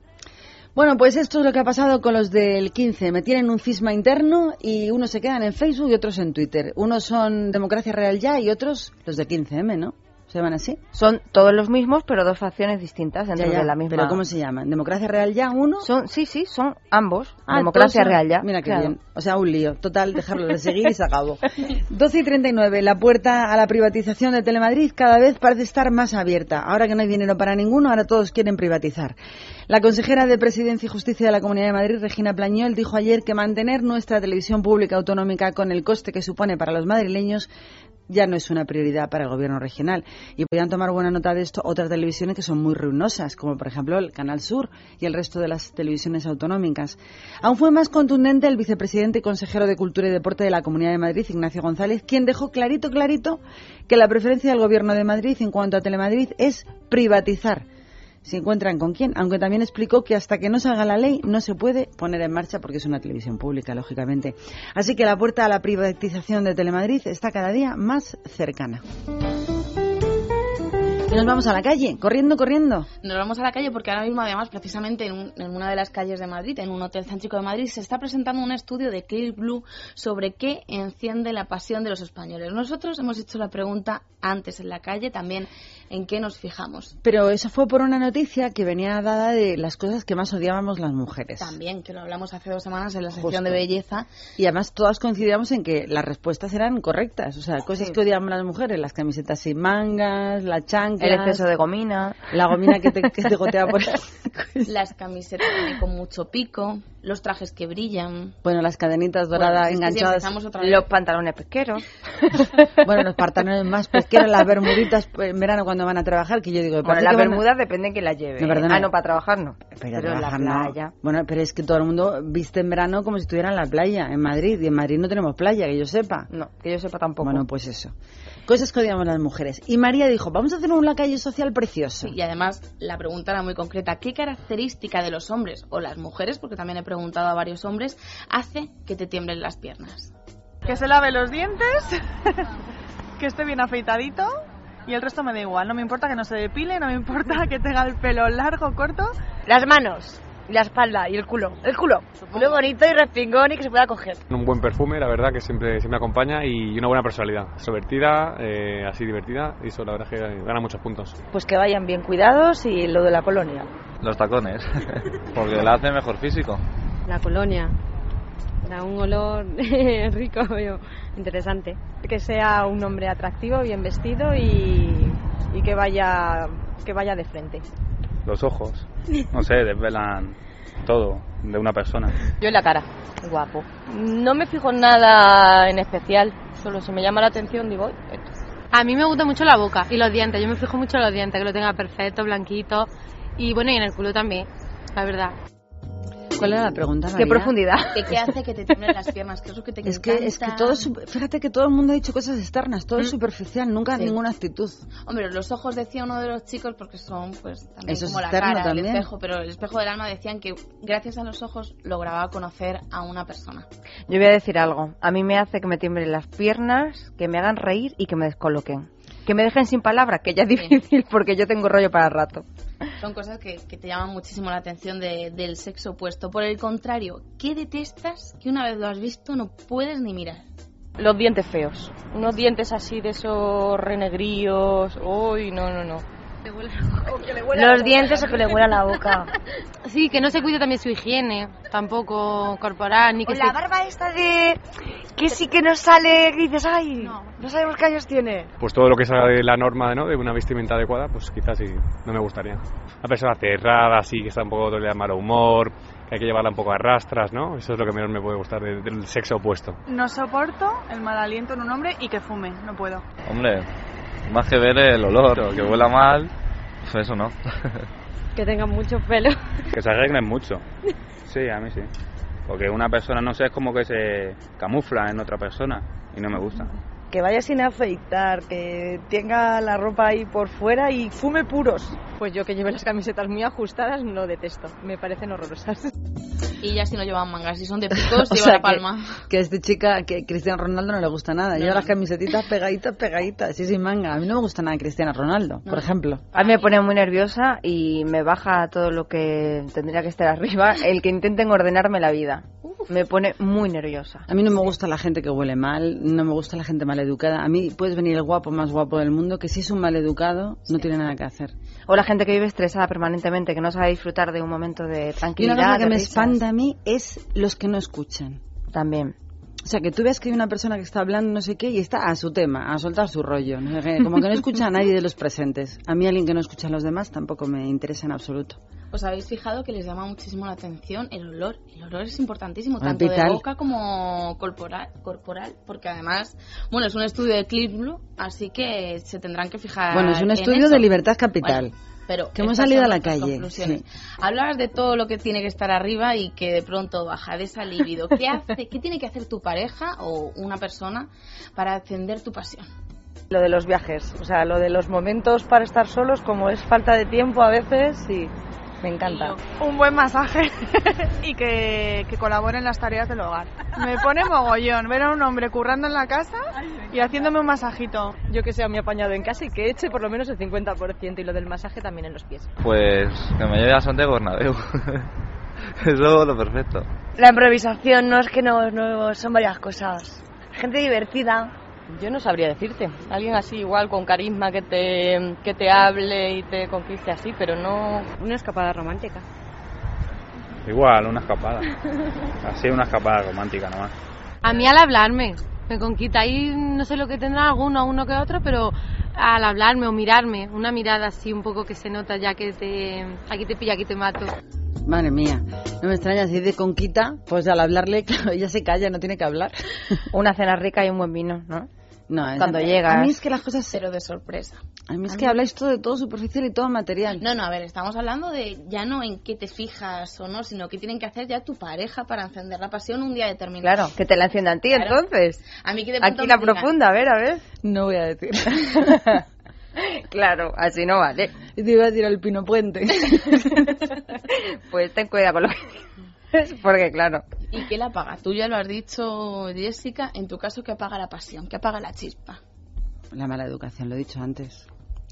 [SPEAKER 2] Bueno, pues esto es lo que ha pasado con los del 15. Me tienen un cisma interno y unos se quedan en Facebook y otros en Twitter. Unos son Democracia Real Ya y otros los de 15M, ¿no? ¿Se llaman así?
[SPEAKER 10] Son todos los mismos, pero dos facciones distintas dentro
[SPEAKER 2] ya, ya.
[SPEAKER 10] de la misma.
[SPEAKER 2] ¿Pero cómo se llaman? ¿Democracia Real Ya uno?
[SPEAKER 10] Son, sí, sí, son ambos. Ah, Democracia Real Ya.
[SPEAKER 2] Mira qué claro. bien. O sea, un lío. Total, dejarlo de seguir y se acabó. 12 y 39. La puerta a la privatización de Telemadrid cada vez parece estar más abierta. Ahora que no hay dinero para ninguno, ahora todos quieren privatizar. La consejera de Presidencia y Justicia de la Comunidad de Madrid, Regina Plañol, dijo ayer que mantener nuestra televisión pública autonómica con el coste que supone para los madrileños ya no es una prioridad para el gobierno regional. Y podrían tomar buena nota de esto otras televisiones que son muy ruinosas, como por ejemplo el Canal Sur y el resto de las televisiones autonómicas. Aún fue más contundente el vicepresidente y consejero de Cultura y Deporte de la Comunidad de Madrid, Ignacio González, quien dejó clarito, clarito que la preferencia del gobierno de Madrid en cuanto a Telemadrid es privatizar si encuentran con quién, aunque también explicó que hasta que no salga la ley no se puede poner en marcha porque es una televisión pública, lógicamente. Así que la puerta a la privatización de Telemadrid está cada día más cercana. Y nos vamos a la calle, corriendo, corriendo.
[SPEAKER 1] Nos vamos a la calle porque ahora mismo, además, precisamente en, un, en, una de las calles de Madrid, en un hotel céntrico de Madrid, se está presentando un estudio de Clear Blue sobre qué enciende la pasión de los españoles. Nosotros hemos hecho la pregunta antes en la calle, también en qué nos fijamos.
[SPEAKER 2] Pero eso fue por una noticia que venía dada de las cosas que más odiábamos las mujeres.
[SPEAKER 1] También, que lo hablamos hace dos semanas en la sección Justo. de belleza.
[SPEAKER 2] Y además todas coincidíamos en que las respuestas eran correctas. O sea, cosas sí. que odiamos las mujeres, las camisetas sin mangas, la
[SPEAKER 10] el exceso de gomina.
[SPEAKER 2] La gomina que te, que te gotea por
[SPEAKER 1] Las camisetas con mucho pico. los trajes que brillan.
[SPEAKER 2] Bueno, las cadenitas doradas
[SPEAKER 1] Bueno, que si
[SPEAKER 2] enganchadas.
[SPEAKER 10] Los pantalones pesqueros.
[SPEAKER 2] bueno, los pantalones más pesqueros, las bermuditas en verano cuando van a trabajar, que yo digo,
[SPEAKER 10] Bueno, las
[SPEAKER 2] que van a-
[SPEAKER 10] bermudas depende de quién las lleve.
[SPEAKER 2] No, perdona.
[SPEAKER 10] ah, no, para trabajar no.
[SPEAKER 2] Pero,
[SPEAKER 10] Pero en la
[SPEAKER 2] trabajar no.
[SPEAKER 10] playa.
[SPEAKER 2] Bueno, pero es que todo el mundo viste en verano como si estuviera en la playa, en Madrid. Y en Madrid no tenemos playa, que yo sepa.
[SPEAKER 10] No, que yo sepa tampoco.
[SPEAKER 2] Bueno, pues eso. Cosas que odiamos las mujeres. Y María dijo, vamos a hacer un lacayo social precioso.
[SPEAKER 1] Y además, la pregunta era muy concreta. ¿Qué característica de los hombres o las mujeres, porque también he preguntado a varios hombres, hace que te tiemblen las piernas?
[SPEAKER 11] Que se lave los dientes, que esté bien afeitadito y el resto me da igual. No me importa que no se depile, no me importa que tenga el pelo largo, corto.
[SPEAKER 12] Las manos, y la espalda y el culo. El culo. Muy bonito y respingón y que se pueda coger.
[SPEAKER 13] Un buen perfume, la verdad, que siempre, siempre acompaña y una buena personalidad. Extrovertida, eh, así divertida y eso la verdad que gana muchos puntos.
[SPEAKER 12] Pues que vayan bien cuidados y lo de la colonia.
[SPEAKER 14] Los tacones, porque la hace mejor físico.
[SPEAKER 15] La colonia. Da un olor rico, yo, interesante.
[SPEAKER 16] Que sea un hombre atractivo, bien vestido y, y que vaya que vaya de frente.
[SPEAKER 13] Los ojos, no sé, desvelan todo de una persona.
[SPEAKER 12] Yo en la cara, guapo. No me fijo en nada en especial, solo si me llama la atención digo.
[SPEAKER 17] A mí me gusta mucho la boca y los dientes. Yo me fijo mucho en los dientes, que lo tenga perfecto, blanquito. Y bueno, y en el culo también, la verdad.
[SPEAKER 2] ¿Cuál era la pregunta,
[SPEAKER 10] Qué
[SPEAKER 2] María?
[SPEAKER 10] profundidad.
[SPEAKER 1] ¿Qué, qué hace que te tiemblen las piernas? ¿Qué es lo que te
[SPEAKER 2] Es que, es que todo es, fíjate que todo el mundo ha dicho cosas externas, todo es
[SPEAKER 1] Mm.
[SPEAKER 2] superficial, nunca
[SPEAKER 1] Sí.
[SPEAKER 2] ninguna actitud.
[SPEAKER 1] Hombre, los ojos decía uno de los chicos porque son pues también
[SPEAKER 2] Eso es
[SPEAKER 1] como la cara,
[SPEAKER 2] también.
[SPEAKER 1] el espejo, pero el espejo del alma decían que gracias a los ojos lograba conocer a una persona.
[SPEAKER 10] Yo voy a decir algo. A mí me hace que me tiemblen las piernas, que me hagan reír y que me descoloquen. Que me dejen sin palabras, que ya es difícil porque yo tengo rollo para rato.
[SPEAKER 1] Son cosas que, que te llaman muchísimo la atención de- del sexo opuesto. Por el contrario, ¿qué detestas que una vez lo has visto no puedes ni mirar?
[SPEAKER 12] Los dientes feos. Unos dientes así de esos renegríos. Uy, no, no, no.
[SPEAKER 15] Los dientes o que le huela la boca.
[SPEAKER 17] Sí, que no se cuide también su higiene, tampoco corporal, ni que
[SPEAKER 12] O
[SPEAKER 17] se...
[SPEAKER 12] la barba esta de... Que sí que nos sale, que dices, ay, no, sabemos qué años tiene.
[SPEAKER 13] Pues todo lo que salga de la norma ¿no? de una vestimenta adecuada, pues quizás sí, no me gustaría. Una persona cerrada, así, que está un poco de mal humor, que hay que llevarla un poco a rastras, ¿no? Eso es lo que menos me puede gustar de- del sexo opuesto.
[SPEAKER 11] No soporto el mal aliento en un hombre y que fume, no puedo.
[SPEAKER 14] Hombre, más que ver el olor, o que huela mal, pues eso no.
[SPEAKER 15] Que tengan mucho pelo.
[SPEAKER 13] Que se arreglen mucho. Sí, a mí sí. Porque una persona, no sé, es como que se camufla en otra persona y no me gusta.
[SPEAKER 12] Que vaya sin afeitar, que tenga la ropa ahí por fuera y fume puros.
[SPEAKER 16] Pues yo que lleve las camisetas muy ajustadas lo detesto, me parecen horrorosas.
[SPEAKER 1] Y ya si no llevan mangas, si son de picos,
[SPEAKER 2] O
[SPEAKER 1] lleva
[SPEAKER 2] sea,
[SPEAKER 1] la palma.
[SPEAKER 2] Que, que a esta chica, que Cristiano Ronaldo no le gusta nada. Lleva las camisetitas pegaditas, pegaditas, sí, sin manga. A mí no me gusta nada Cristiano Ronaldo, por ejemplo.
[SPEAKER 10] A mí me pone muy nerviosa y me baja todo lo que tendría que estar arriba el que intenten ordenarme la vida. Me pone muy nerviosa.
[SPEAKER 2] A mí no me gusta la gente que huele mal, no me gusta la gente mal educada. A mí puedes venir el guapo más guapo del mundo, que si es un mal educado, no tiene nada que hacer.
[SPEAKER 10] O la gente que vive estresada permanentemente, que no sabe disfrutar de un momento de
[SPEAKER 2] Y
[SPEAKER 10] tranquilidad.
[SPEAKER 2] una cosa que me
[SPEAKER 10] risas.
[SPEAKER 2] espanta a mí es los que no escuchan.
[SPEAKER 10] También.
[SPEAKER 2] O sea, que tú ves que hay una persona que está hablando no sé qué y está a su tema, a soltar su rollo. no como que no escucha a nadie de los presentes. A mí alguien que no escucha a los demás tampoco me interesa en absoluto.
[SPEAKER 1] ¿Os habéis fijado que les llama muchísimo la atención el olor? El olor es importantísimo,
[SPEAKER 2] Ah,
[SPEAKER 1] tanto de
[SPEAKER 2] vital.
[SPEAKER 1] boca como corporal, corporal, porque además, bueno, es un estudio de Clipblue, así que se tendrán que fijar
[SPEAKER 2] Bueno, es un estudio de Libertad Capital.
[SPEAKER 1] Bueno, pero
[SPEAKER 2] Que hemos salido a la calle, sí.
[SPEAKER 1] Hablabas de todo lo que tiene que estar arriba y que de pronto baja de esa libido. ¿Qué, hace, ¿Qué tiene que hacer tu pareja o una persona para encender tu pasión?
[SPEAKER 12] Lo de los viajes, o sea, lo de los momentos para estar solos, como es falta de tiempo a veces, y me encanta.
[SPEAKER 11] Un buen masaje y que, que colabore en las tareas del hogar. Me pone mogollón ver a un hombre currando en la casa y haciéndome un masajito.
[SPEAKER 16] Yo que sea mi apañado en casa y que eche por lo menos el 50% y lo del masaje también en los pies.
[SPEAKER 14] Pues que me lleve a Santiago Bernabéu. Eso lo perfecto.
[SPEAKER 12] La improvisación no es que no, no son varias cosas. Gente divertida.
[SPEAKER 15] Yo no sabría decirte. Alguien así igual con carisma que te, que te hable y te conquiste así, pero no... Una escapada romántica.
[SPEAKER 13] Igual, una escapada. Así, una escapada romántica nomás.
[SPEAKER 17] A mí al hablarme, me conquista. Ahí no sé lo que tendrá alguno, uno que otro, pero al hablarme o mirarme, una mirada así un poco que se nota ya que te, aquí te pilla, aquí te mato.
[SPEAKER 2] Madre mía, no me extraña si de conquita, pues al hablarle, claro, ella se calla, no tiene que hablar.
[SPEAKER 10] Una cena rica y un buen vino, ¿no?
[SPEAKER 2] No,
[SPEAKER 10] Cuando
[SPEAKER 2] a-
[SPEAKER 10] llegas.
[SPEAKER 2] A mí es que las cosas...
[SPEAKER 1] Pero de sorpresa.
[SPEAKER 2] A mí es que habláis todo de todo superficial y todo material.
[SPEAKER 1] No, no, a ver, estamos hablando de ya no en qué te fijas o no, sino que tienen que hacer ya tu pareja para encender la pasión un día determinado.
[SPEAKER 10] Claro, que te la enciendan a ti
[SPEAKER 1] Claro.
[SPEAKER 10] entonces.
[SPEAKER 1] A mí que de pronto
[SPEAKER 10] Aquí la
[SPEAKER 1] digan,
[SPEAKER 10] profunda, a ver, a ver.
[SPEAKER 2] No voy a decir.
[SPEAKER 10] claro, así no vale.
[SPEAKER 2] Y te iba a decir al Pino Puente.
[SPEAKER 10] Pues ten cuidado con lo que porque claro.
[SPEAKER 1] ¿Y qué la apaga? Tú ya lo has dicho, Jessica, en tu caso, ¿qué apaga la pasión? ¿Qué apaga la chispa?
[SPEAKER 2] La mala educación, lo he dicho antes.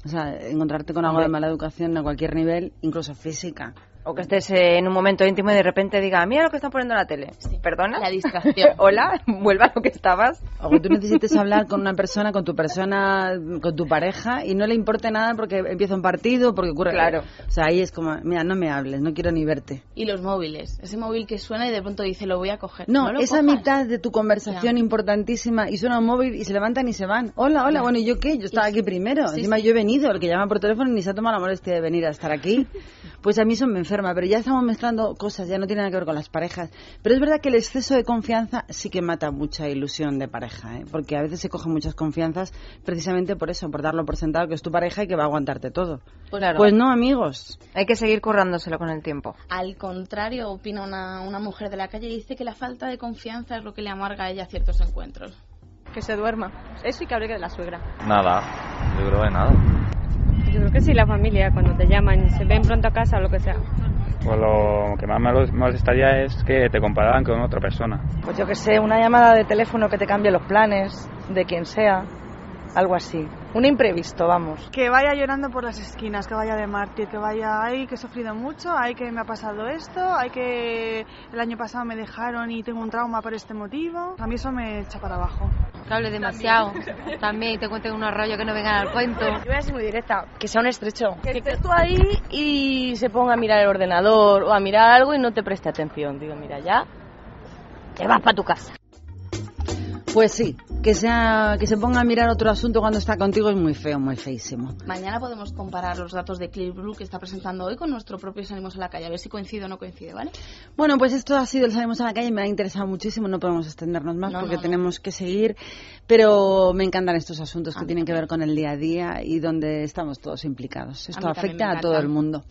[SPEAKER 2] O sea, encontrarte con algo de mala educación a cualquier nivel, incluso física.
[SPEAKER 10] O que estés eh, en un momento íntimo y de repente diga, mira lo que están poniendo en la tele. ¿Perdona?
[SPEAKER 1] La distracción.
[SPEAKER 10] Hola, vuelva a lo que estabas.
[SPEAKER 2] O que tú necesites hablar con una persona, con tu persona, con tu pareja, y no le importe nada porque empieza un partido, porque ocurre...
[SPEAKER 10] Claro.
[SPEAKER 2] O sea, ahí es como, mira, no me hables, no quiero ni verte.
[SPEAKER 1] Y los móviles. Ese móvil que suena y de pronto dice, lo voy a coger.
[SPEAKER 2] No,
[SPEAKER 1] lo
[SPEAKER 2] esa
[SPEAKER 1] cojas.
[SPEAKER 2] mitad de tu conversación importantísima y suena un móvil y se levantan y se van. Hola, hola,
[SPEAKER 1] Ya.
[SPEAKER 2] bueno, ¿y yo qué? Yo estaba aquí primero.
[SPEAKER 1] Sí,
[SPEAKER 2] Encima
[SPEAKER 1] sí.
[SPEAKER 2] yo he venido, el que llama por teléfono ni se ha tomado la molestia de venir a estar aquí. Pues a mí eso me enferma, pero ya estamos mezclando cosas, ya no tiene nada que ver con las parejas. Pero es verdad que el exceso de confianza sí que mata mucha ilusión de pareja, ¿eh? porque a veces se cogen muchas confianzas precisamente por eso, por darlo por sentado que es tu pareja y que va a aguantarte todo.
[SPEAKER 10] Claro.
[SPEAKER 2] Pues no, amigos.
[SPEAKER 10] Hay que seguir currándoselo con el tiempo.
[SPEAKER 1] Al contrario, opina una, una mujer de la calle y dice que la falta de confianza es lo que le amarga a ella ciertos encuentros.
[SPEAKER 16] Que se duerma. Eso y que hable de la suegra.
[SPEAKER 14] Nada, yo creo que nada.
[SPEAKER 16] Yo creo que sí, la familia, cuando te llaman y se ven pronto a casa o lo que sea.
[SPEAKER 13] Pues lo que más me molestaría es que te compararan con otra persona.
[SPEAKER 12] Pues yo que sé, una llamada de teléfono que te cambie los planes, de quien sea, algo así. Un imprevisto, vamos.
[SPEAKER 11] Que vaya llorando por las esquinas, que vaya de mártir, que vaya, ay, que he sufrido mucho, ay, que me ha pasado esto, ay, que el año pasado me dejaron y tengo un trauma por este motivo. A mí eso me echa para abajo.
[SPEAKER 17] Que hable demasiado. También y te cuenten unos rollos que no vengan al cuento.
[SPEAKER 15] Yo voy a ser muy directa, que sea un estrecho. Que estés tú ahí y se ponga a mirar el ordenador o a mirar algo y no te preste atención. Digo, mira, ya te vas para tu casa.
[SPEAKER 2] Pues sí, que sea que se ponga a mirar otro asunto cuando está contigo es muy feo, muy feísimo.
[SPEAKER 1] Mañana podemos comparar los datos de Clear Blue que está presentando hoy con nuestro propio Salimos a la calle, a ver si coincide o no coincide, ¿vale?
[SPEAKER 2] Bueno, pues esto ha sido el Salimos a la calle, me ha interesado muchísimo, no podemos extendernos más
[SPEAKER 1] No,
[SPEAKER 2] porque
[SPEAKER 1] no, no.
[SPEAKER 2] tenemos que seguir, pero me encantan estos asuntos que tienen que ver con el día a día y donde estamos todos implicados. Esto afecta a todo el mundo.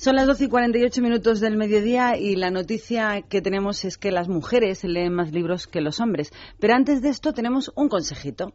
[SPEAKER 2] Son las 12 y 48 minutos del mediodía y la noticia que tenemos es que las mujeres leen más libros que los hombres. Pero antes de esto tenemos un consejito.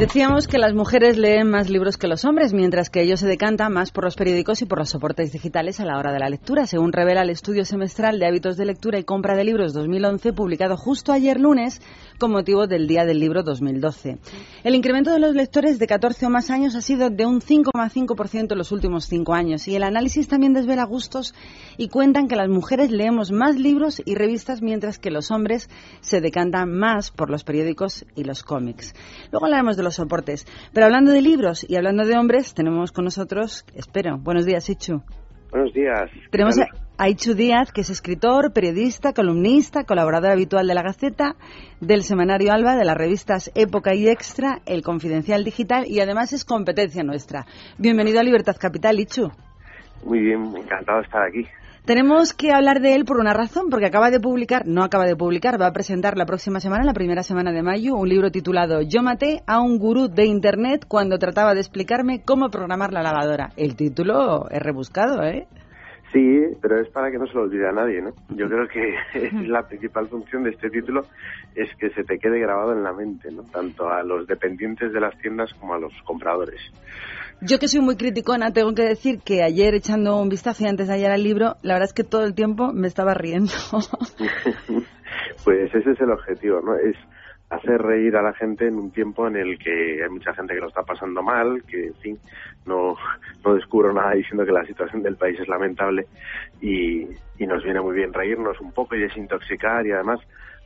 [SPEAKER 2] Decíamos que las mujeres leen más libros que los hombres, mientras que ellos se decantan más por los periódicos y por los soportes digitales a la hora de la lectura, según revela el estudio semestral de hábitos de lectura y compra de libros 2011, publicado justo ayer lunes con motivo del Día del Libro 2012. El incremento de los lectores de 14 o más años ha sido de un 5,5% en los últimos cinco años y el análisis también desvela gustos y cuentan que las mujeres leemos más libros y revistas mientras que los hombres se decantan más por los periódicos y los cómics. Luego hablaremos de los soportes. Pero hablando de libros y hablando de hombres, tenemos con nosotros, espero, buenos días, Ichu.
[SPEAKER 18] Buenos días.
[SPEAKER 2] Tenemos
[SPEAKER 18] ¿Qué
[SPEAKER 2] a, a Ichu Díaz, que es escritor, periodista, columnista, colaborador habitual de La Gaceta, del semanario Alba, de las revistas Época y Extra, El Confidencial Digital y además es competencia nuestra. Bienvenido a Libertad Capital, Ichu.
[SPEAKER 18] Muy bien, encantado de estar aquí.
[SPEAKER 2] Tenemos que hablar de él por una razón, porque acaba de publicar, no acaba de publicar, va a presentar la próxima semana, la primera semana de mayo, un libro titulado Yo maté a un gurú de Internet cuando trataba de explicarme cómo programar la lavadora. El título es rebuscado, ¿eh?
[SPEAKER 18] Sí, pero es para que no se lo olvide a nadie, ¿no? Yo creo que la principal función de este título es que se te quede grabado en la mente, ¿no? Tanto a los dependientes de las tiendas como a los compradores.
[SPEAKER 2] Yo que soy muy criticona, tengo que decir que ayer echando un vistazo y antes de ayer al libro, la verdad es que todo el tiempo me estaba riendo.
[SPEAKER 18] pues ese es el objetivo, ¿no? Es hacer reír a la gente en un tiempo en el que hay mucha gente que lo está pasando mal, que, en fin, no, no descubro nada diciendo que la situación del país es lamentable y, y nos viene muy bien reírnos un poco y desintoxicar y además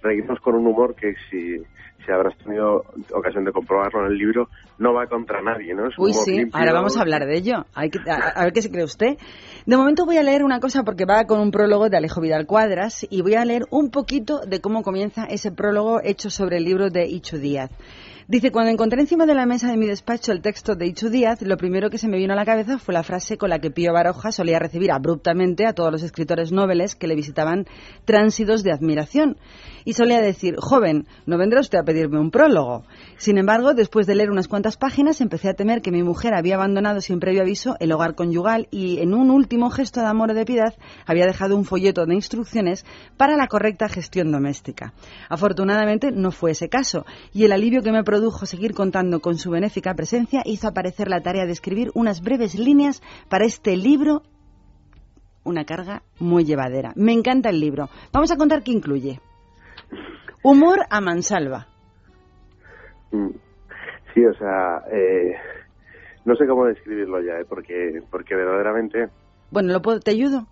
[SPEAKER 18] reírnos con un humor que si, si habrás tenido ocasión de comprobarlo en el libro, no va contra nadie, ¿no? Es un
[SPEAKER 2] Uy,
[SPEAKER 18] humor
[SPEAKER 2] sí,
[SPEAKER 18] limpio.
[SPEAKER 2] ahora vamos a hablar de ello. Hay que- a, a ver qué se cree usted. De momento voy a leer una cosa porque va con un prólogo de Alejo Vidal Cuadras y voy a leer un poquito de cómo comienza ese prólogo hecho sobre el libro de Ichu Díaz. Dice, cuando encontré encima de la mesa de mi despacho el texto de Ichu Díaz, lo primero que se me vino a la cabeza fue la frase con la que Pío Baroja solía recibir abruptamente a todos los escritores noveles que le visitaban tránsidos de admiración. Y solía decir, joven, no vendrá usted a pedirme un prólogo. Sin embargo, después de leer unas cuantas páginas, empecé a temer que mi mujer había abandonado sin previo aviso el hogar conyugal y, en un último gesto de amor o de piedad, había dejado un folleto de instrucciones para la correcta gestión doméstica. Afortunadamente, no fue ese caso, y el alivio que me produjo seguir contando con su benéfica presencia hizo aparecer la tarea de escribir unas breves líneas para este libro una carga muy llevadera. Me encanta el libro. Vamos a contar qué incluye. Humor a mansalva.
[SPEAKER 18] Mm. Sí, o sea, eh, no sé cómo describirlo ya, ¿eh? porque, porque verdaderamente...
[SPEAKER 2] Bueno, ¿lo puedo, ¿te ayudo?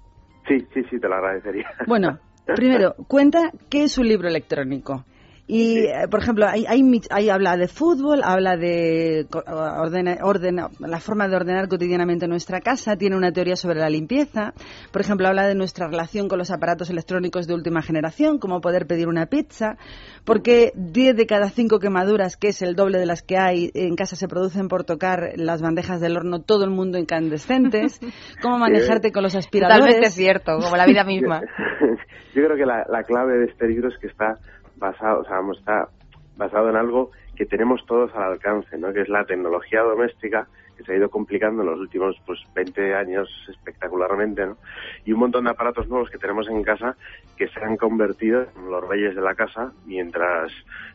[SPEAKER 18] Sí, sí, sí, te lo agradecería.
[SPEAKER 2] Bueno, primero, cuenta qué es un libro electrónico. Y, eh, por ejemplo, ahí, ahí ahí habla de fútbol, habla de ordena- ordena- la forma de ordenar cotidianamente nuestra casa, tiene una teoría sobre la limpieza, por ejemplo, habla de nuestra relación con los aparatos electrónicos de última generación, como poder pedir una pizza, porque 10 de cada 5 quemaduras, que es el doble de las que hay en casa, se producen por tocar las bandejas del horno, todo el mundo incandescentes, cómo manejarte con los aspiradores.
[SPEAKER 10] Totalmente cierto, como la vida misma.
[SPEAKER 18] Yo creo que la, la clave de este libro es que está basado, o sea, está basado en algo que tenemos todos al alcance, ¿no? Que es la tecnología doméstica que se ha ido complicando en los últimos pues 20 años espectacularmente, ¿no? Y un montón de aparatos nuevos que tenemos en casa que se han convertido en los reyes de la casa mientras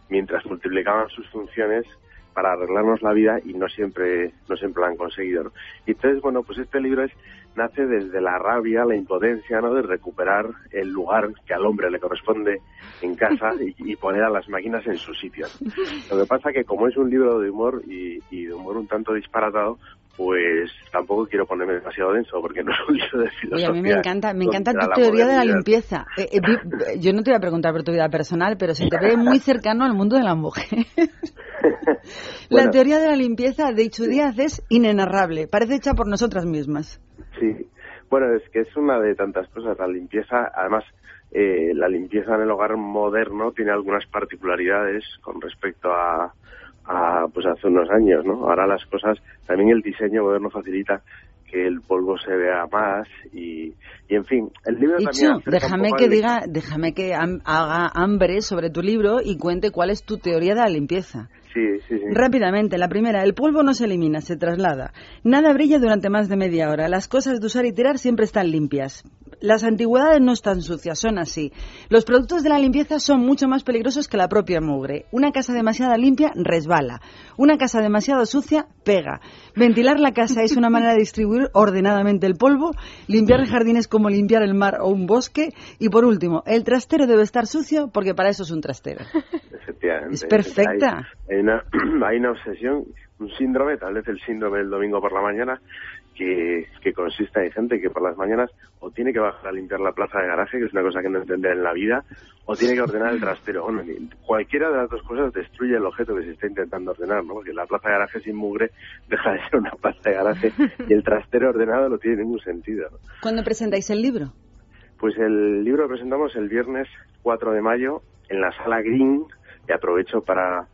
[SPEAKER 18] mientras multiplicaban sus funciones para arreglarnos la vida y no siempre no siempre lo han conseguido. ¿no? Y entonces, bueno, pues este libro es nace desde la rabia, la impotencia, ¿no? De recuperar el lugar que al hombre le corresponde en casa y, y poner a las máquinas en su sitio. Lo que pasa que como es un libro de humor y, y de humor un tanto disparatado, pues tampoco quiero ponerme demasiado denso porque no es un libro de filosofía.
[SPEAKER 2] a mí me encanta, me encanta tu teoría de la limpieza. Eh, eh, vi- yo no te voy a preguntar por tu vida personal, pero se te ve muy cercano al mundo de la mujer. la
[SPEAKER 18] Bueno.
[SPEAKER 2] teoría de la limpieza de Ichu Díaz es inenarrable, parece hecha por nosotras mismas.
[SPEAKER 18] Sí, bueno, es que es una de tantas cosas. La limpieza, además, eh, la limpieza en el hogar moderno tiene algunas particularidades con respecto a, a, pues hace unos años, ¿no? Ahora las cosas, también el diseño moderno facilita que el polvo se vea más y, y en fin, el libro también
[SPEAKER 2] Ichu, déjame que diga, déjame que haga hambre sobre tu libro y cuente cuál es tu teoría de la limpieza.
[SPEAKER 18] Sí, sí, sí.
[SPEAKER 2] Rápidamente, la primera, el polvo no se elimina, se traslada. Nada brilla durante más de media hora. Las cosas de usar y tirar siempre están limpias. Las antigüedades no están sucias, son así. Los productos de la limpieza son mucho más peligrosos que la propia mugre. Una casa demasiado limpia resbala. Una casa demasiado sucia pega. Ventilar la casa es una manera de distribuir ordenadamente el polvo. Limpiar el jardín es como limpiar el mar o un bosque. Y por último, el trastero debe estar sucio porque para eso es un trastero. Es perfecta.
[SPEAKER 18] Hay, hay una, hay una obsesión, un síndrome, tal vez el síndrome del domingo por la mañana, que, que consiste en gente que por las mañanas o tiene que bajar a limpiar la plaza de garaje, que es una cosa que no entenderá en la vida, o tiene que ordenar el trastero. Bueno, cualquiera de las dos cosas destruye el objeto que se está intentando ordenar, ¿no? Porque la plaza de garaje sin mugre deja de ser una plaza de garaje y el trastero ordenado no tiene ningún sentido. ¿no?
[SPEAKER 2] ¿Cuándo presentáis el libro?
[SPEAKER 18] Pues el libro lo presentamos el viernes 4 de mayo en la sala Green y aprovecho para,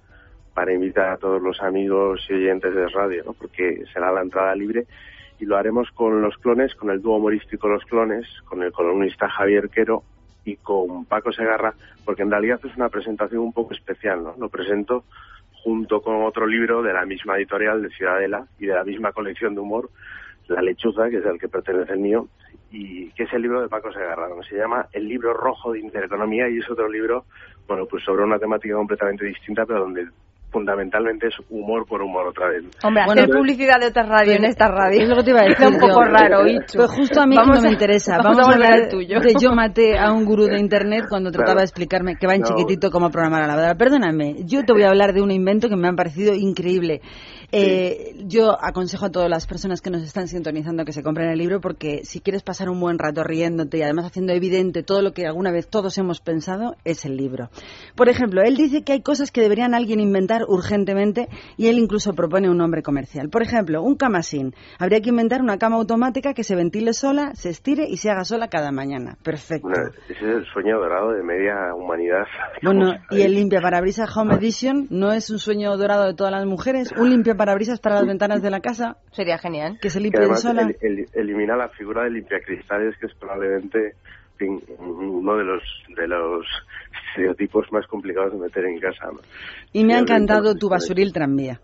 [SPEAKER 18] para invitar a todos los amigos y oyentes de radio, ¿no? porque será la entrada libre y lo haremos con los clones, con el dúo humorístico Los Clones, con el columnista Javier Quero y con Paco Segarra, porque en realidad es una presentación un poco especial, ¿no? Lo presento junto con otro libro de la misma editorial de Ciudadela y de la misma colección de humor, La Lechuza, que es el que pertenece el mío, y que es el libro de Paco Segarra, se llama El libro rojo de Intereconomía y es otro libro, bueno, pues sobre una temática completamente distinta, pero donde fundamentalmente es humor por humor otra vez.
[SPEAKER 10] Hombre, hacer publicidad de otra radio en esta radio.
[SPEAKER 2] Es lo que te iba a decir.
[SPEAKER 10] un poco raro, Ichu.
[SPEAKER 2] Pues justo a mí
[SPEAKER 10] Vamos
[SPEAKER 2] no me
[SPEAKER 10] a-
[SPEAKER 2] interesa.
[SPEAKER 10] vamos
[SPEAKER 2] Vamos,
[SPEAKER 10] a
[SPEAKER 2] a hablar
[SPEAKER 10] al tuyo.
[SPEAKER 2] de yo maté a un gurú de internet cuando trataba
[SPEAKER 18] Claro.
[SPEAKER 2] de explicarme que va en
[SPEAKER 18] No.
[SPEAKER 2] chiquitito cómo programar la lavadora. Perdóname, yo te voy a hablar de un invento que me ha parecido increíble. Eh, yo aconsejo a todas las personas que nos están sintonizando que se compren el libro porque si quieres pasar un buen rato riéndote y además haciendo evidente todo lo que alguna vez todos hemos pensado, es el libro. Por ejemplo, él dice que hay cosas que deberían alguien inventar urgentemente y él incluso propone un nombre comercial. Por ejemplo, un camasín. Habría que inventar una cama automática que se ventile sola, se estire y se haga sola cada mañana. Perfecto.
[SPEAKER 18] Bueno, ese es el sueño dorado de media humanidad.
[SPEAKER 2] Bueno, y el limpia parabrisas Home Edition no es un sueño dorado de todas las mujeres. Un limpia parabrisas para las ventanas de la casa
[SPEAKER 10] Sería genial.
[SPEAKER 2] que se limpie
[SPEAKER 18] además
[SPEAKER 2] sola.
[SPEAKER 18] el- el- elimina la figura de limpiacristales, que es probablemente uno de los de los estereotipos más complicados de meter en casa. ¿no?
[SPEAKER 2] Y me ha encantado tu basuril tranvía.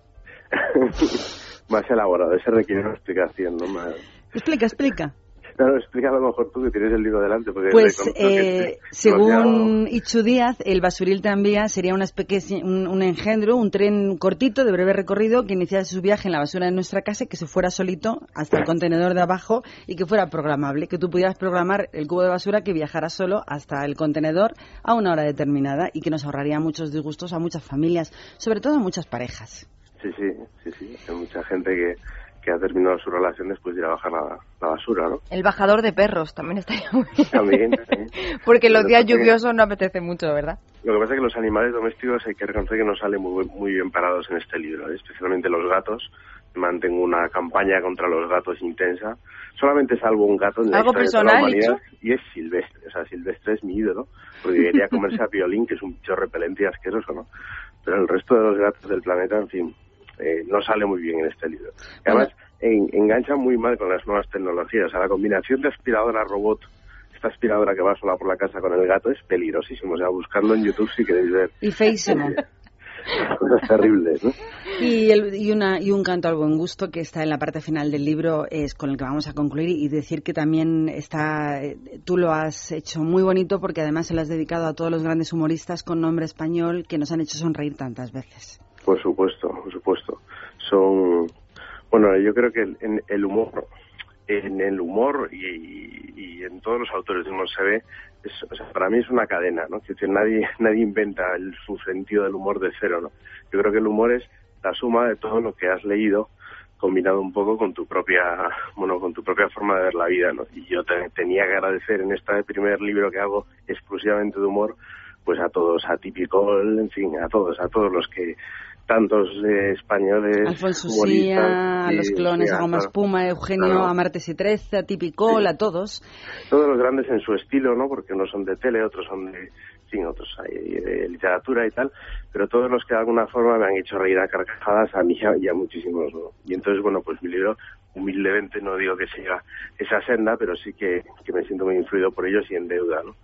[SPEAKER 18] más elaborado, ese requiere una explicación, ¿no? Más...
[SPEAKER 2] Explica, explica.
[SPEAKER 18] No, no, explica a lo mejor tú que tienes el libro delante. Porque
[SPEAKER 2] Pues, eh,
[SPEAKER 18] estoy demasiado-
[SPEAKER 2] según Ichu Díaz, el basuril tranvía sería una especie, un, un engendro, un tren cortito de breve recorrido que iniciase su viaje en la basura de nuestra casa y que se fuera solito hasta el contenedor de abajo y que fuera programable, que tú pudieras programar el cubo de basura que viajara solo hasta el contenedor a una hora determinada y que nos ahorraría muchos disgustos a muchas familias, sobre todo a muchas parejas.
[SPEAKER 18] Sí, sí, sí, sí. Hay mucha gente que, que ha terminado su relación después de ir a bajar la, la basura, ¿no?
[SPEAKER 10] El bajador de perros también estaría muy bien.
[SPEAKER 18] También. también.
[SPEAKER 10] Porque los días lluviosos no apetece mucho, ¿verdad?
[SPEAKER 18] Lo que pasa es que los animales domésticos hay que reconocer que no salen muy, muy bien parados en este libro, ¿eh? especialmente los gatos. Mantengo una campaña contra los gatos intensa. Solamente salvo un gato en la
[SPEAKER 10] ¿Algo
[SPEAKER 18] historia de la
[SPEAKER 10] personal,
[SPEAKER 18] humanidad, y es Silvestre. O sea, Silvestre es mi ídolo, porque quería comerse a Piolín, que es un bicho repelente y asqueroso, ¿no? Pero el resto de los gatos del planeta, en fin, eh, no sale muy bien en este libro. Además, en- engancha muy mal con las nuevas tecnologías. O sea, la combinación de aspiradora robot, esta aspiradora que va sola por la casa con el gato, es peligrosísimo. O sea, buscando en YouTube si queréis ver
[SPEAKER 2] Y feísimo.
[SPEAKER 18] cosas terribles, ¿no?
[SPEAKER 2] Y, el- y, una, y un canto al buen gusto que está en la parte final del libro es con el que vamos a concluir y decir que también está, eh, tú lo has hecho muy bonito porque además se lo has dedicado a todos los grandes humoristas con nombre español que nos han hecho sonreír tantas veces.
[SPEAKER 18] Por supuesto. Son, bueno, yo creo que en el humor, en el humor y, y en todos los autores de humor se ve, es- para mí es una cadena, ¿no? Que nadie, nadie inventa el, su sentido del humor de cero, ¿no? Yo creo que el humor es la suma de todo lo que has leído combinado un poco con tu propia, bueno, con tu propia forma de ver la vida, ¿no? Y yo te- tenía que agradecer en este primer libro que hago exclusivamente de humor, pues a todos, a Tipicol, en fin, a todos, a todos los que tantos eh, españoles
[SPEAKER 2] Alfonso Sía, a los clones, a Goma. Espuma, a Eugenio,
[SPEAKER 18] Claro.
[SPEAKER 2] a Martes y Trece, a Tipicol, a todos.
[SPEAKER 18] todos los grandes en su estilo, ¿no? Porque unos son de tele, otros son de, sí, otros hay de literatura y tal, pero todos los que de alguna forma me han hecho reír a carcajadas a mí y a muchísimos, ¿no? Y entonces, bueno, pues mi libro, humildemente no digo que siga esa senda, pero sí que, que me siento muy influido por ellos y en deuda, ¿no?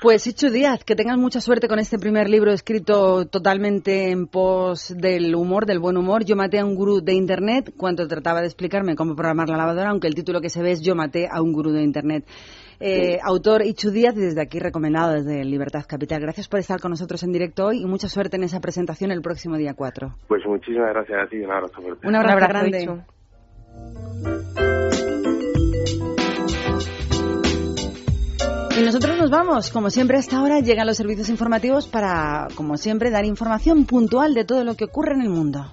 [SPEAKER 2] Pues Ichu Díaz, que tengas mucha suerte con este primer libro escrito totalmente en pos del humor, del buen humor. Yo maté a un gurú de Internet cuando trataba de explicarme cómo programar la lavadora, aunque el título que se ve es Yo maté a un gurú de Internet. Eh, Autor Ichu Díaz, y desde aquí recomendado desde Libertad Capital. Gracias por estar con nosotros en directo hoy y mucha suerte en esa presentación el próximo día 4.
[SPEAKER 18] Pues muchísimas gracias a ti y un abrazo fuerte.
[SPEAKER 2] Un abrazo,
[SPEAKER 10] Un abrazo,
[SPEAKER 2] grande.
[SPEAKER 10] Ichu.
[SPEAKER 2] Y nosotros nos vamos. Como siempre, hasta ahora llegan los servicios informativos para, como siempre, dar información puntual de todo lo que ocurre en el mundo.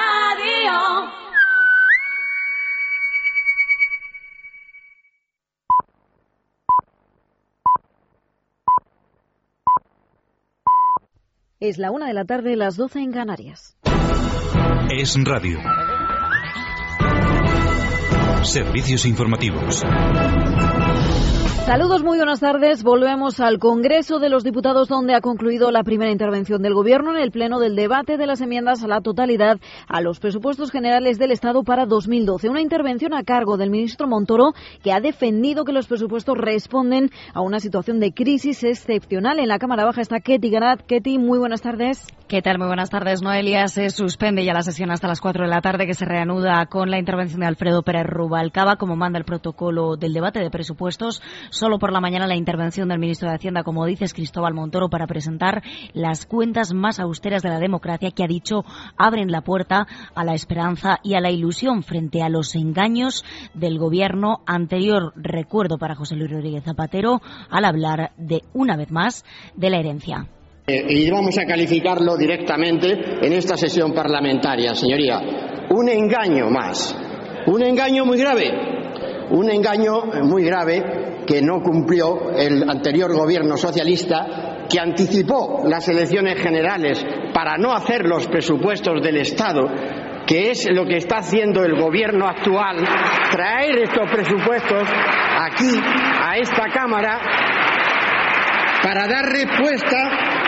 [SPEAKER 19] Es la una de la tarde, las 12 en Canarias.
[SPEAKER 20] Es radio. Servicios informativos.
[SPEAKER 19] Saludos, muy buenas tardes. Volvemos al Congreso de los Diputados, donde ha concluido la primera intervención del Gobierno en el pleno del debate de las enmiendas a la totalidad a los presupuestos generales del Estado para 2012. Una intervención a cargo del ministro Montoro, que ha defendido que los presupuestos responden a una situación de crisis excepcional. En la Cámara Baja está Ketty Garat. Ketty, muy buenas tardes.
[SPEAKER 21] ¿Qué tal? Muy buenas tardes, Noelia. Se suspende ya la sesión hasta las 4 de la tarde, que se reanuda con la intervención de Alfredo Pérez Rubalcaba, como manda el protocolo del debate de presupuestos. Solo por la mañana la intervención del ministro de Hacienda, como dices, Cristóbal Montoro, para presentar las cuentas más austeras de la democracia que ha dicho abren la puerta a la esperanza y a la ilusión frente a los engaños del gobierno anterior. Recuerdo para José Luis Rodríguez Zapatero al hablar de, una vez más, de la herencia.
[SPEAKER 22] Eh, y vamos a calificarlo directamente en esta sesión parlamentaria, señoría. Un engaño más. Un engaño muy grave. Un engaño muy grave que no cumplió el anterior gobierno socialista que anticipó las elecciones generales para no hacer los presupuestos del Estado, que es lo que está haciendo el gobierno actual, traer estos presupuestos aquí, a esta Cámara, para dar respuesta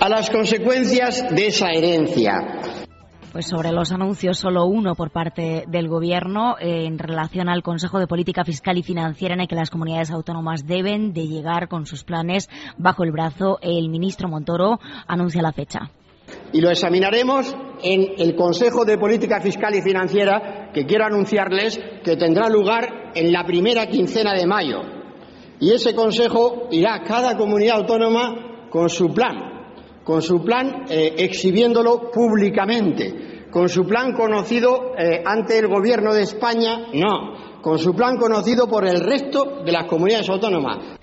[SPEAKER 22] a las consecuencias de esa herencia.
[SPEAKER 21] Pues sobre los anuncios, solo uno por parte del Gobierno eh, en relación al Consejo de Política Fiscal y Financiera en el que las comunidades autónomas deben de llegar con sus planes bajo el brazo. El ministro Montoro anuncia la fecha.
[SPEAKER 22] Y lo examinaremos en el Consejo de Política Fiscal y Financiera que quiero anunciarles que tendrá lugar en la primera quincena de mayo. Y ese Consejo irá a cada comunidad autónoma con su plan con su plan eh, exhibiéndolo públicamente, con su plan conocido eh, ante el Gobierno de España, no, con su plan conocido por el resto de las comunidades autónomas.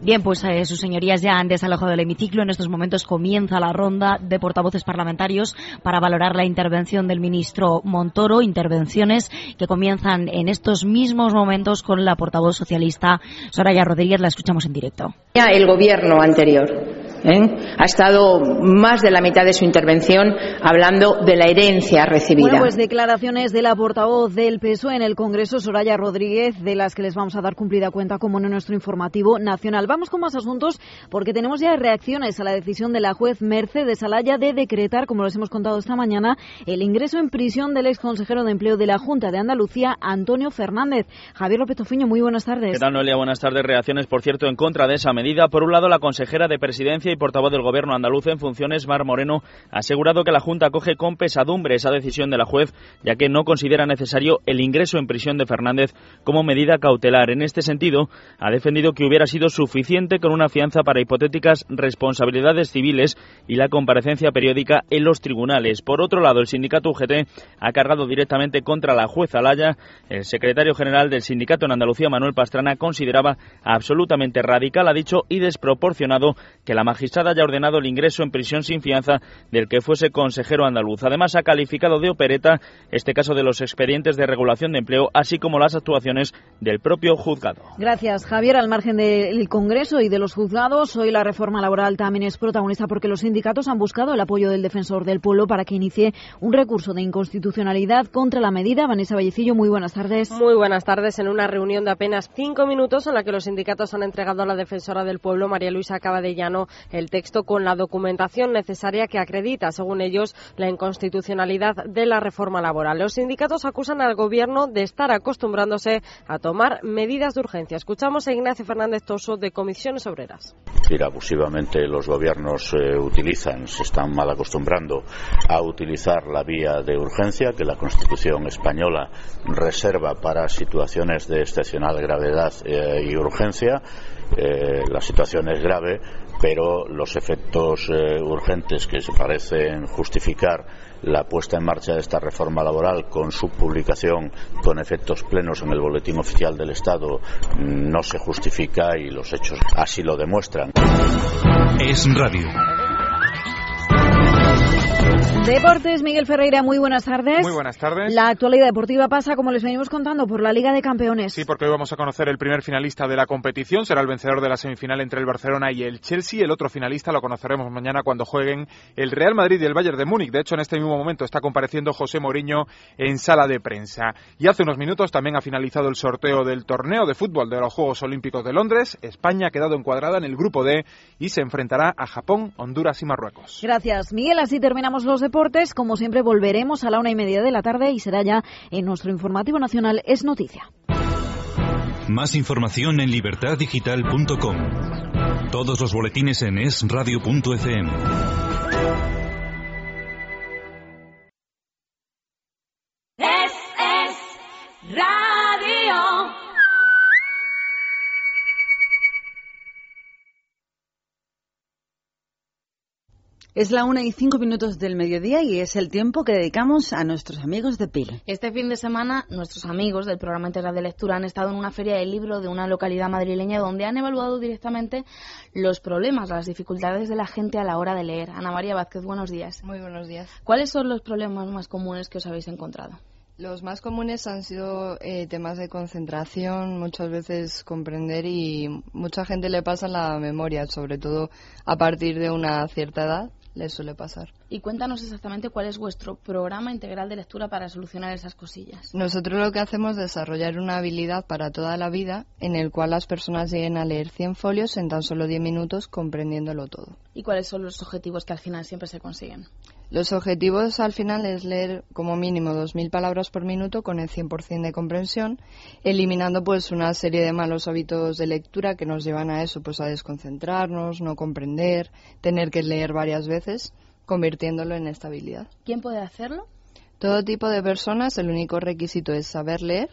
[SPEAKER 21] Bien, pues eh, sus señorías ya han desalojado el hemiciclo. En estos momentos comienza la ronda de portavoces parlamentarios para valorar la intervención del ministro Montoro. Intervenciones que comienzan en estos mismos momentos con la portavoz socialista Soraya Rodríguez. La escuchamos en directo.
[SPEAKER 23] El gobierno anterior ¿eh? Ha estado más de la mitad de su intervención hablando de la herencia recibida.
[SPEAKER 19] Bueno, pues declaraciones de la portavoz del PSOE en el Congreso, Soraya Rodríguez, de las que les vamos a dar cumplida cuenta como en nuestro informativo nacional. Vamos con más asuntos porque tenemos ya reacciones a la decisión de la juez Mercedes Alaya de decretar, como les hemos contado esta mañana, el ingreso en prisión del ex consejero de empleo de la Junta de Andalucía, Antonio Fernández. Javier López Ofiño, muy buenas tardes.
[SPEAKER 24] ¿Qué tal, Noelia? Buenas tardes. Reacciones, por cierto, en contra de esa medida. Por un lado, la consejera de Presidencia y portavoz del Gobierno andaluz en funciones, Mar Moreno, ha asegurado que la Junta coge con pesadumbre esa decisión de la juez, ya que no considera necesario el ingreso en prisión de Fernández como medida cautelar. En este sentido, ha defendido que hubiera sido suficiente con una fianza para hipotéticas responsabilidades civiles y la comparecencia periódica en los tribunales. Por otro lado, el sindicato UGT ha cargado directamente contra la jueza Alaya. El secretario general del sindicato en Andalucía, Manuel Pastrana, consideraba absolutamente radical, ha dicho, y desproporcionado que la magistrada haya ordenado el ingreso en prisión sin fianza del que fuese consejero andaluz. Además, ha calificado de opereta este caso de los expedientes de regulación de empleo, así como las actuaciones del propio juzgado.
[SPEAKER 19] Gracias, Javier. Al margen del Congreso y de los juzgados, hoy la reforma laboral también es protagonista porque los sindicatos han buscado el apoyo del defensor del pueblo para que inicie un recurso de inconstitucionalidad contra la medida. Vanessa Vallecillo, muy buenas tardes.
[SPEAKER 25] Muy buenas tardes. En una reunión de apenas cinco minutos en la que los sindicatos han entregado a la defensora del pueblo, María Luisa Cabadellano, el texto con la documentación necesaria que acredita, según ellos, la inconstitucionalidad de la reforma laboral. Los sindicatos acusan al Gobierno de estar acostumbrándose a tomar medidas de urgencia. Escuchamos a Ignacio Fernández Toso de Comisiones Obreras.
[SPEAKER 26] decir, abusivamente los gobiernos eh, utilizan, se están mal acostumbrando a utilizar la vía de urgencia que la Constitución española reserva para situaciones de excepcional gravedad eh, y urgencia. Eh, la situación es grave, pero los efectos eh, urgentes que se parecen justificar la puesta en marcha de esta reforma laboral con su publicación con efectos plenos en el boletín oficial del Estado mm, no se justifica y los hechos así lo demuestran.
[SPEAKER 20] Es radio.
[SPEAKER 19] Deportes, Miguel Ferreira, muy buenas tardes.
[SPEAKER 27] Muy buenas tardes.
[SPEAKER 19] La actualidad deportiva pasa, como les venimos contando, por la Liga de Campeones.
[SPEAKER 27] Sí, porque hoy vamos a conocer el primer finalista de la competición. Será el vencedor de la semifinal entre el Barcelona y el Chelsea. El otro finalista lo conoceremos mañana cuando jueguen el Real Madrid y el Bayern de Múnich. De hecho, en este mismo momento está compareciendo José Mourinho en sala de prensa. Y hace unos minutos también ha finalizado el sorteo del torneo de fútbol de los Juegos Olímpicos de Londres. España ha quedado encuadrada en el grupo D y se enfrentará a Japón, Honduras y Marruecos.
[SPEAKER 19] Gracias, Miguel. Así terminamos los deportes. Como siempre, volveremos a la una y media de la tarde y será ya en nuestro informativo nacional Es Noticia.
[SPEAKER 20] Más información en libertaddigital.com. Todos los boletines en esradio.fm.
[SPEAKER 9] Es
[SPEAKER 2] la una y cinco minutos del mediodía y es el tiempo que dedicamos a nuestros amigos de PIL.
[SPEAKER 1] Este fin de semana, nuestros amigos del programa integral de lectura han estado en una feria del libro de una localidad madrileña donde han evaluado directamente los problemas, las dificultades de la gente a la hora de leer. Ana María Vázquez, buenos días.
[SPEAKER 28] Muy buenos días.
[SPEAKER 1] ¿Cuáles son los problemas más comunes que os habéis encontrado?
[SPEAKER 28] Los más comunes han sido eh, temas de concentración, muchas veces comprender y mucha gente le pasa la memoria, sobre todo a partir de una cierta edad les suele pasar.
[SPEAKER 1] Y cuéntanos exactamente cuál es vuestro programa integral de lectura para solucionar esas cosillas.
[SPEAKER 28] Nosotros lo que hacemos es desarrollar una habilidad para toda la vida en el cual las personas lleguen a leer 100 folios en tan solo 10 minutos comprendiéndolo todo.
[SPEAKER 1] ¿Y cuáles son los objetivos que al final siempre se consiguen?
[SPEAKER 28] Los objetivos al final es leer como mínimo 2.000 palabras por minuto con el 100% de comprensión, eliminando pues una serie de malos hábitos de lectura que nos llevan a eso, pues a desconcentrarnos, no comprender, tener que leer varias veces, convirtiéndolo en estabilidad.
[SPEAKER 1] ¿Quién puede hacerlo?
[SPEAKER 28] Todo tipo de personas, el único requisito es saber leer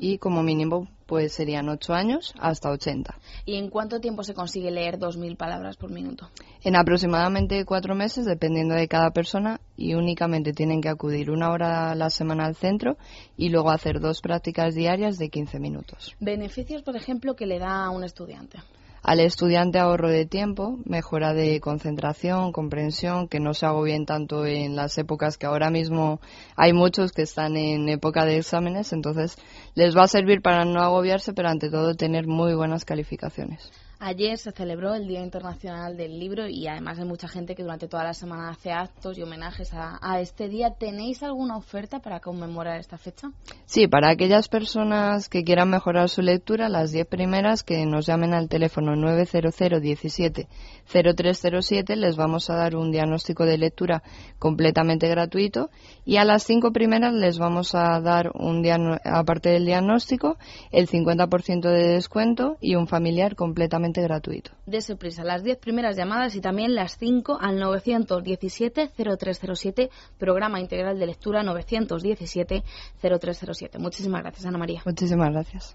[SPEAKER 28] y como mínimo pues serían 8 años hasta 80.
[SPEAKER 1] ¿Y en cuánto tiempo se consigue leer 2.000 palabras por minuto?
[SPEAKER 28] En aproximadamente cuatro meses, dependiendo de cada persona, y únicamente tienen que acudir una hora a la semana al centro y luego hacer dos prácticas diarias de 15 minutos.
[SPEAKER 1] Beneficios, por ejemplo, que le da a un estudiante.
[SPEAKER 28] Al estudiante ahorro de tiempo, mejora de concentración, comprensión, que no se agobien tanto en las épocas que ahora mismo hay muchos que están en época de exámenes, entonces les va a servir para no agobiarse, pero ante todo tener muy buenas calificaciones.
[SPEAKER 1] Ayer se celebró el Día Internacional del Libro y además hay mucha gente que durante toda la semana hace actos y homenajes a, a, este día. ¿Tenéis alguna oferta para conmemorar esta fecha?
[SPEAKER 28] Sí, para aquellas personas que quieran mejorar su lectura, las 10 primeras que nos llamen al teléfono 900 17 0307 les vamos a dar un diagnóstico de lectura completamente gratuito y a las 5 primeras les vamos a dar un aparte del diagnóstico el 50% de descuento y un familiar completamente gratuito.
[SPEAKER 1] Dese prisa, las 10 primeras llamadas y también las 5 al 917-0307, programa integral de lectura 917-0307. Muchísimas gracias, Ana María.
[SPEAKER 28] Muchísimas gracias.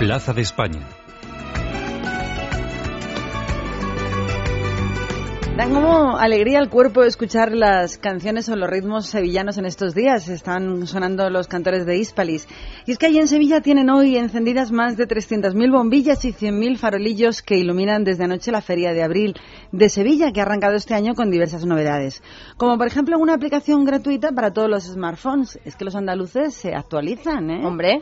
[SPEAKER 20] Plaza de España.
[SPEAKER 2] Dan como alegría al cuerpo escuchar las canciones o los ritmos sevillanos en estos días. Están sonando los cantores de Hispalis. Y es que allí en Sevilla tienen hoy encendidas más de 300.000 bombillas y 100.000 farolillos que iluminan desde anoche la Feria de Abril de Sevilla, que ha arrancado este año con diversas novedades. Como por ejemplo una aplicación gratuita para todos los smartphones. Es que los andaluces se actualizan, ¿eh?
[SPEAKER 1] Hombre.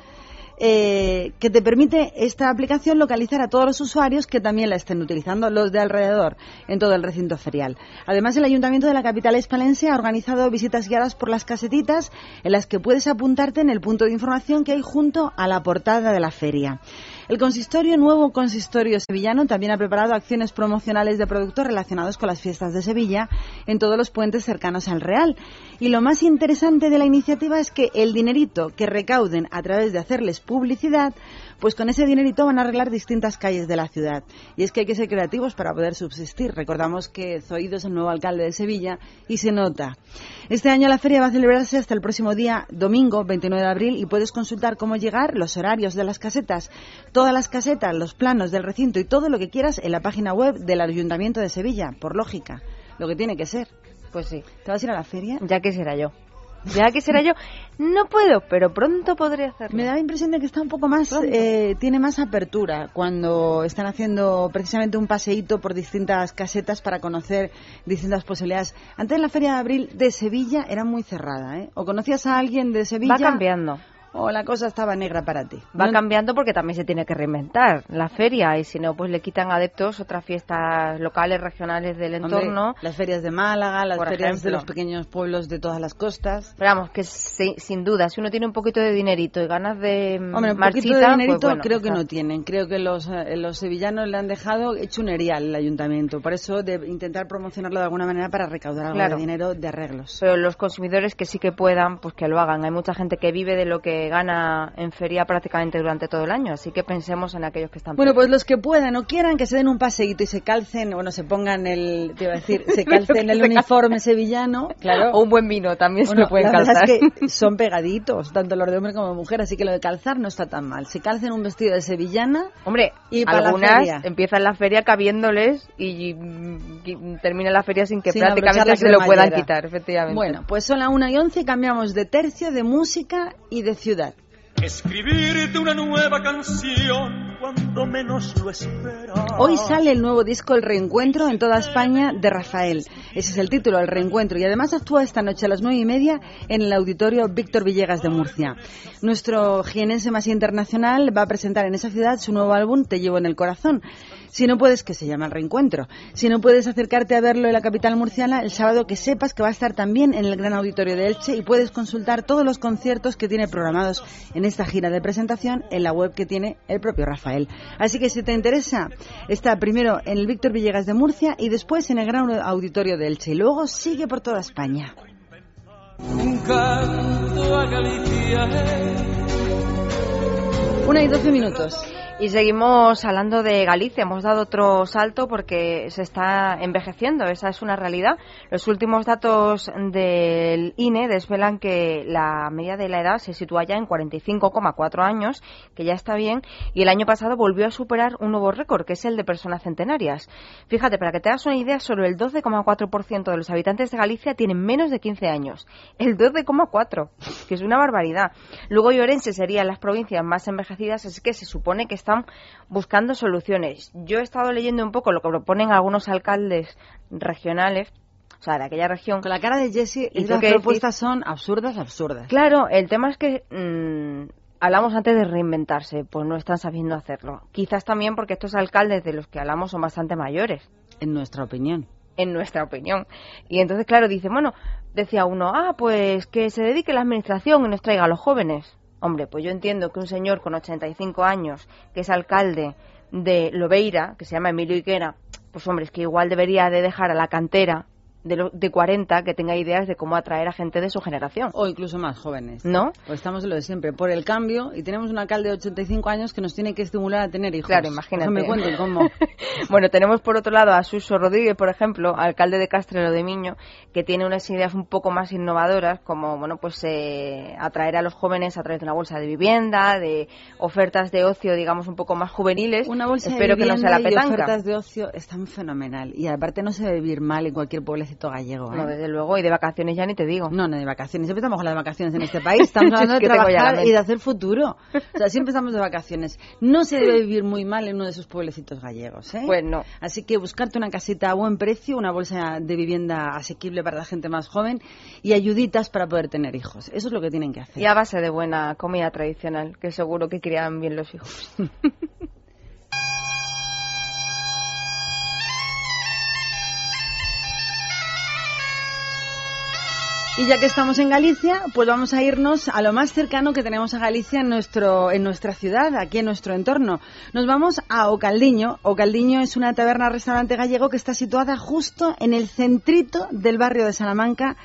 [SPEAKER 2] Eh, que te permite esta aplicación localizar a todos los usuarios que también la estén utilizando, los de alrededor, en todo el recinto ferial. Además, el Ayuntamiento de la capital hispalense ha organizado visitas guiadas por las casetitas en las que puedes apuntarte en el punto de información que hay junto a la portada de la feria. El consistorio, nuevo consistorio sevillano, también ha preparado acciones promocionales de productos relacionados con las fiestas de Sevilla en todos los puentes cercanos al Real. Y lo más interesante de la iniciativa es que el dinerito que recauden a través de hacerles publicidad, pues con ese dinerito van a arreglar distintas calles de la ciudad. Y es que hay que ser creativos para poder subsistir. Recordamos que Zoido es el nuevo alcalde de Sevilla y se nota. Este año la feria va a celebrarse hasta el próximo día, domingo 29 de abril, y puedes consultar cómo llegar, los horarios de las casetas, todas las casetas, los planos del recinto y todo lo que quieras en la página web del Ayuntamiento de Sevilla, por lógica, lo que tiene que ser.
[SPEAKER 10] Pues sí.
[SPEAKER 2] ¿Te vas a ir a la feria?
[SPEAKER 10] Ya quisiera yo. Ya quisiera yo. No puedo, pero pronto podré hacerlo.
[SPEAKER 2] Me da la impresión de que está un poco más, eh, tiene más apertura cuando están haciendo precisamente un paseíto por distintas casetas para conocer distintas posibilidades. Antes la feria de abril de Sevilla era muy cerrada, ¿eh? O conocías a alguien de Sevilla.
[SPEAKER 10] Va cambiando
[SPEAKER 2] o la cosa estaba negra para ti.
[SPEAKER 10] Va cambiando porque también se tiene que reinventar la feria y si no, pues le quitan adeptos otras fiestas locales, regionales del entorno.
[SPEAKER 2] las ferias de Málaga, las ferias de los pequeños pueblos de todas las costas.
[SPEAKER 10] Pero vamos, que sin duda, si uno tiene un poquito de dinerito y ganas de
[SPEAKER 2] Hombre, un poquito de pues dinerito creo que no tienen. Creo que los, eh, los sevillanos le han dejado hecho un erial el ayuntamiento. Por eso de intentar promocionarlo de alguna manera para recaudar algo de dinero de arreglos.
[SPEAKER 10] Pero los consumidores que sí que puedan, pues que lo hagan. Hay mucha gente que vive de lo que gana en feria prácticamente durante todo el año, así que pensemos en aquellos que están.
[SPEAKER 2] Bueno, pues los que puedan o quieran que se den un paseíto y se calcen, bueno, se pongan el, te iba a decir, se calcen el uniforme sevillano, claro.
[SPEAKER 10] O un buen vino también se lo pueden calzar.
[SPEAKER 2] que son pegaditos, tanto los de hombre como de mujer, así que lo de calzar no está tan mal. Se calcen un vestido de sevillana.
[SPEAKER 10] Hombre, y algunas empiezan la feria cabiéndoles y, termina la feria sin que prácticamente se lo puedan quitar, efectivamente.
[SPEAKER 2] Bueno, pues son las 1 y 11 y cambiamos de tercio, de música y de ciudad.
[SPEAKER 29] Escribirte una nueva canción cuando menos lo esperas.
[SPEAKER 2] Hoy sale el nuevo disco El Reencuentro en toda España de Rafael. Ese es el título, El Reencuentro. Y además actúa esta noche a las nueve y media en el auditorio Víctor Villegas de Murcia. Nuestro jienense más internacional va a presentar en esa ciudad su nuevo álbum Te llevo en el corazón. Si no puedes, que se llama El Reencuentro. Si no puedes acercarte a verlo en la capital murciana, el sábado que sepas que va a estar también en el gran auditorio de Elche y puedes consultar todos los conciertos que tiene programados en esta gira de presentación en la web que tiene el propio Rafael. Así que si te interesa, está primero en el Víctor Villegas de Murcia y después en el gran auditorio de Elche. Y luego sigue por toda España. Una y doce minutos.
[SPEAKER 10] Y seguimos hablando de Galicia. Hemos dado otro salto porque se está envejeciendo. Esa es una realidad. Los últimos datos del INE desvelan que la media de la edad se sitúa ya en 45,4 años, que ya está bien. Y el año pasado volvió a superar un nuevo récord, que es el de personas centenarias. Fíjate, para que te hagas una idea, solo el 12,4% de los habitantes de Galicia tienen menos de 15 años. El 12,4, que es una barbaridad. Luego y Orense serían las provincias más envejecidas, así que se supone que están buscando soluciones. Yo he estado leyendo un poco lo que proponen algunos alcaldes regionales o sea, de aquella región.
[SPEAKER 2] Con la cara de Jesse, y las propuestas son absurdas, absurdas.
[SPEAKER 10] Claro, el tema es que mm, hablamos antes de reinventarse, pues no están sabiendo hacerlo. Quizás también porque estos alcaldes de los que hablamos son bastante mayores.
[SPEAKER 2] En nuestra opinión.
[SPEAKER 10] En nuestra opinión. Y entonces, claro, dice, bueno, decía uno, ah, pues que se dedique la administración y nos traiga a los jóvenes. Hombre, pues yo entiendo que un señor con 85 años, que es alcalde de Lobeira, que se llama Emilio Iquera, pues hombre, es que igual debería de dejar a la cantera de, de 40 que tenga ideas de cómo atraer a gente de su generación.
[SPEAKER 2] O incluso más jóvenes.
[SPEAKER 10] ¿No?
[SPEAKER 2] Pues estamos en lo de siempre, por el cambio, y tenemos un alcalde de 85 años que nos tiene que estimular a tener hijos.
[SPEAKER 10] Claro, imagínate.
[SPEAKER 2] me cuenten cómo.
[SPEAKER 10] bueno, tenemos por otro lado a Suso Rodríguez, por ejemplo, alcalde de Castrelo de Miño, que tiene unas ideas un poco más innovadoras, como, bueno, pues eh, atraer a los jóvenes a través de una bolsa de vivienda, de ofertas de ocio, digamos, un poco más juveniles.
[SPEAKER 2] Una bolsa
[SPEAKER 10] Espero
[SPEAKER 2] de vivienda
[SPEAKER 10] que no sea la
[SPEAKER 2] y ofertas de ocio están fenomenal. Y aparte no se debe vivir mal en cualquier pueblecito gallego. ¿eh?
[SPEAKER 10] No, desde luego, y de vacaciones ya ni te digo.
[SPEAKER 2] No, no de vacaciones. Siempre estamos con las vacaciones en este país. Estamos hablando de trabajar y de hacer futuro. O sea, siempre estamos de vacaciones. No se debe vivir muy mal en uno de esos pueblecitos gallegos, ¿eh?
[SPEAKER 10] Pues no.
[SPEAKER 2] Así que buscarte una casita a buen precio, una bolsa de vivienda asequible para la gente más joven y ayuditas para poder tener hijos. Eso es lo que tienen que hacer.
[SPEAKER 10] Y a base de buena comida tradicional, que seguro que crían bien los hijos.
[SPEAKER 2] Y ya que estamos en Galicia, pues vamos a irnos a lo más cercano que tenemos a Galicia en, nuestro, en nuestra ciudad, aquí en nuestro entorno. Nos vamos a Ocaldiño. Ocaldiño es una taberna-restaurante gallego que está situada justo en el centrito del barrio de Salamanca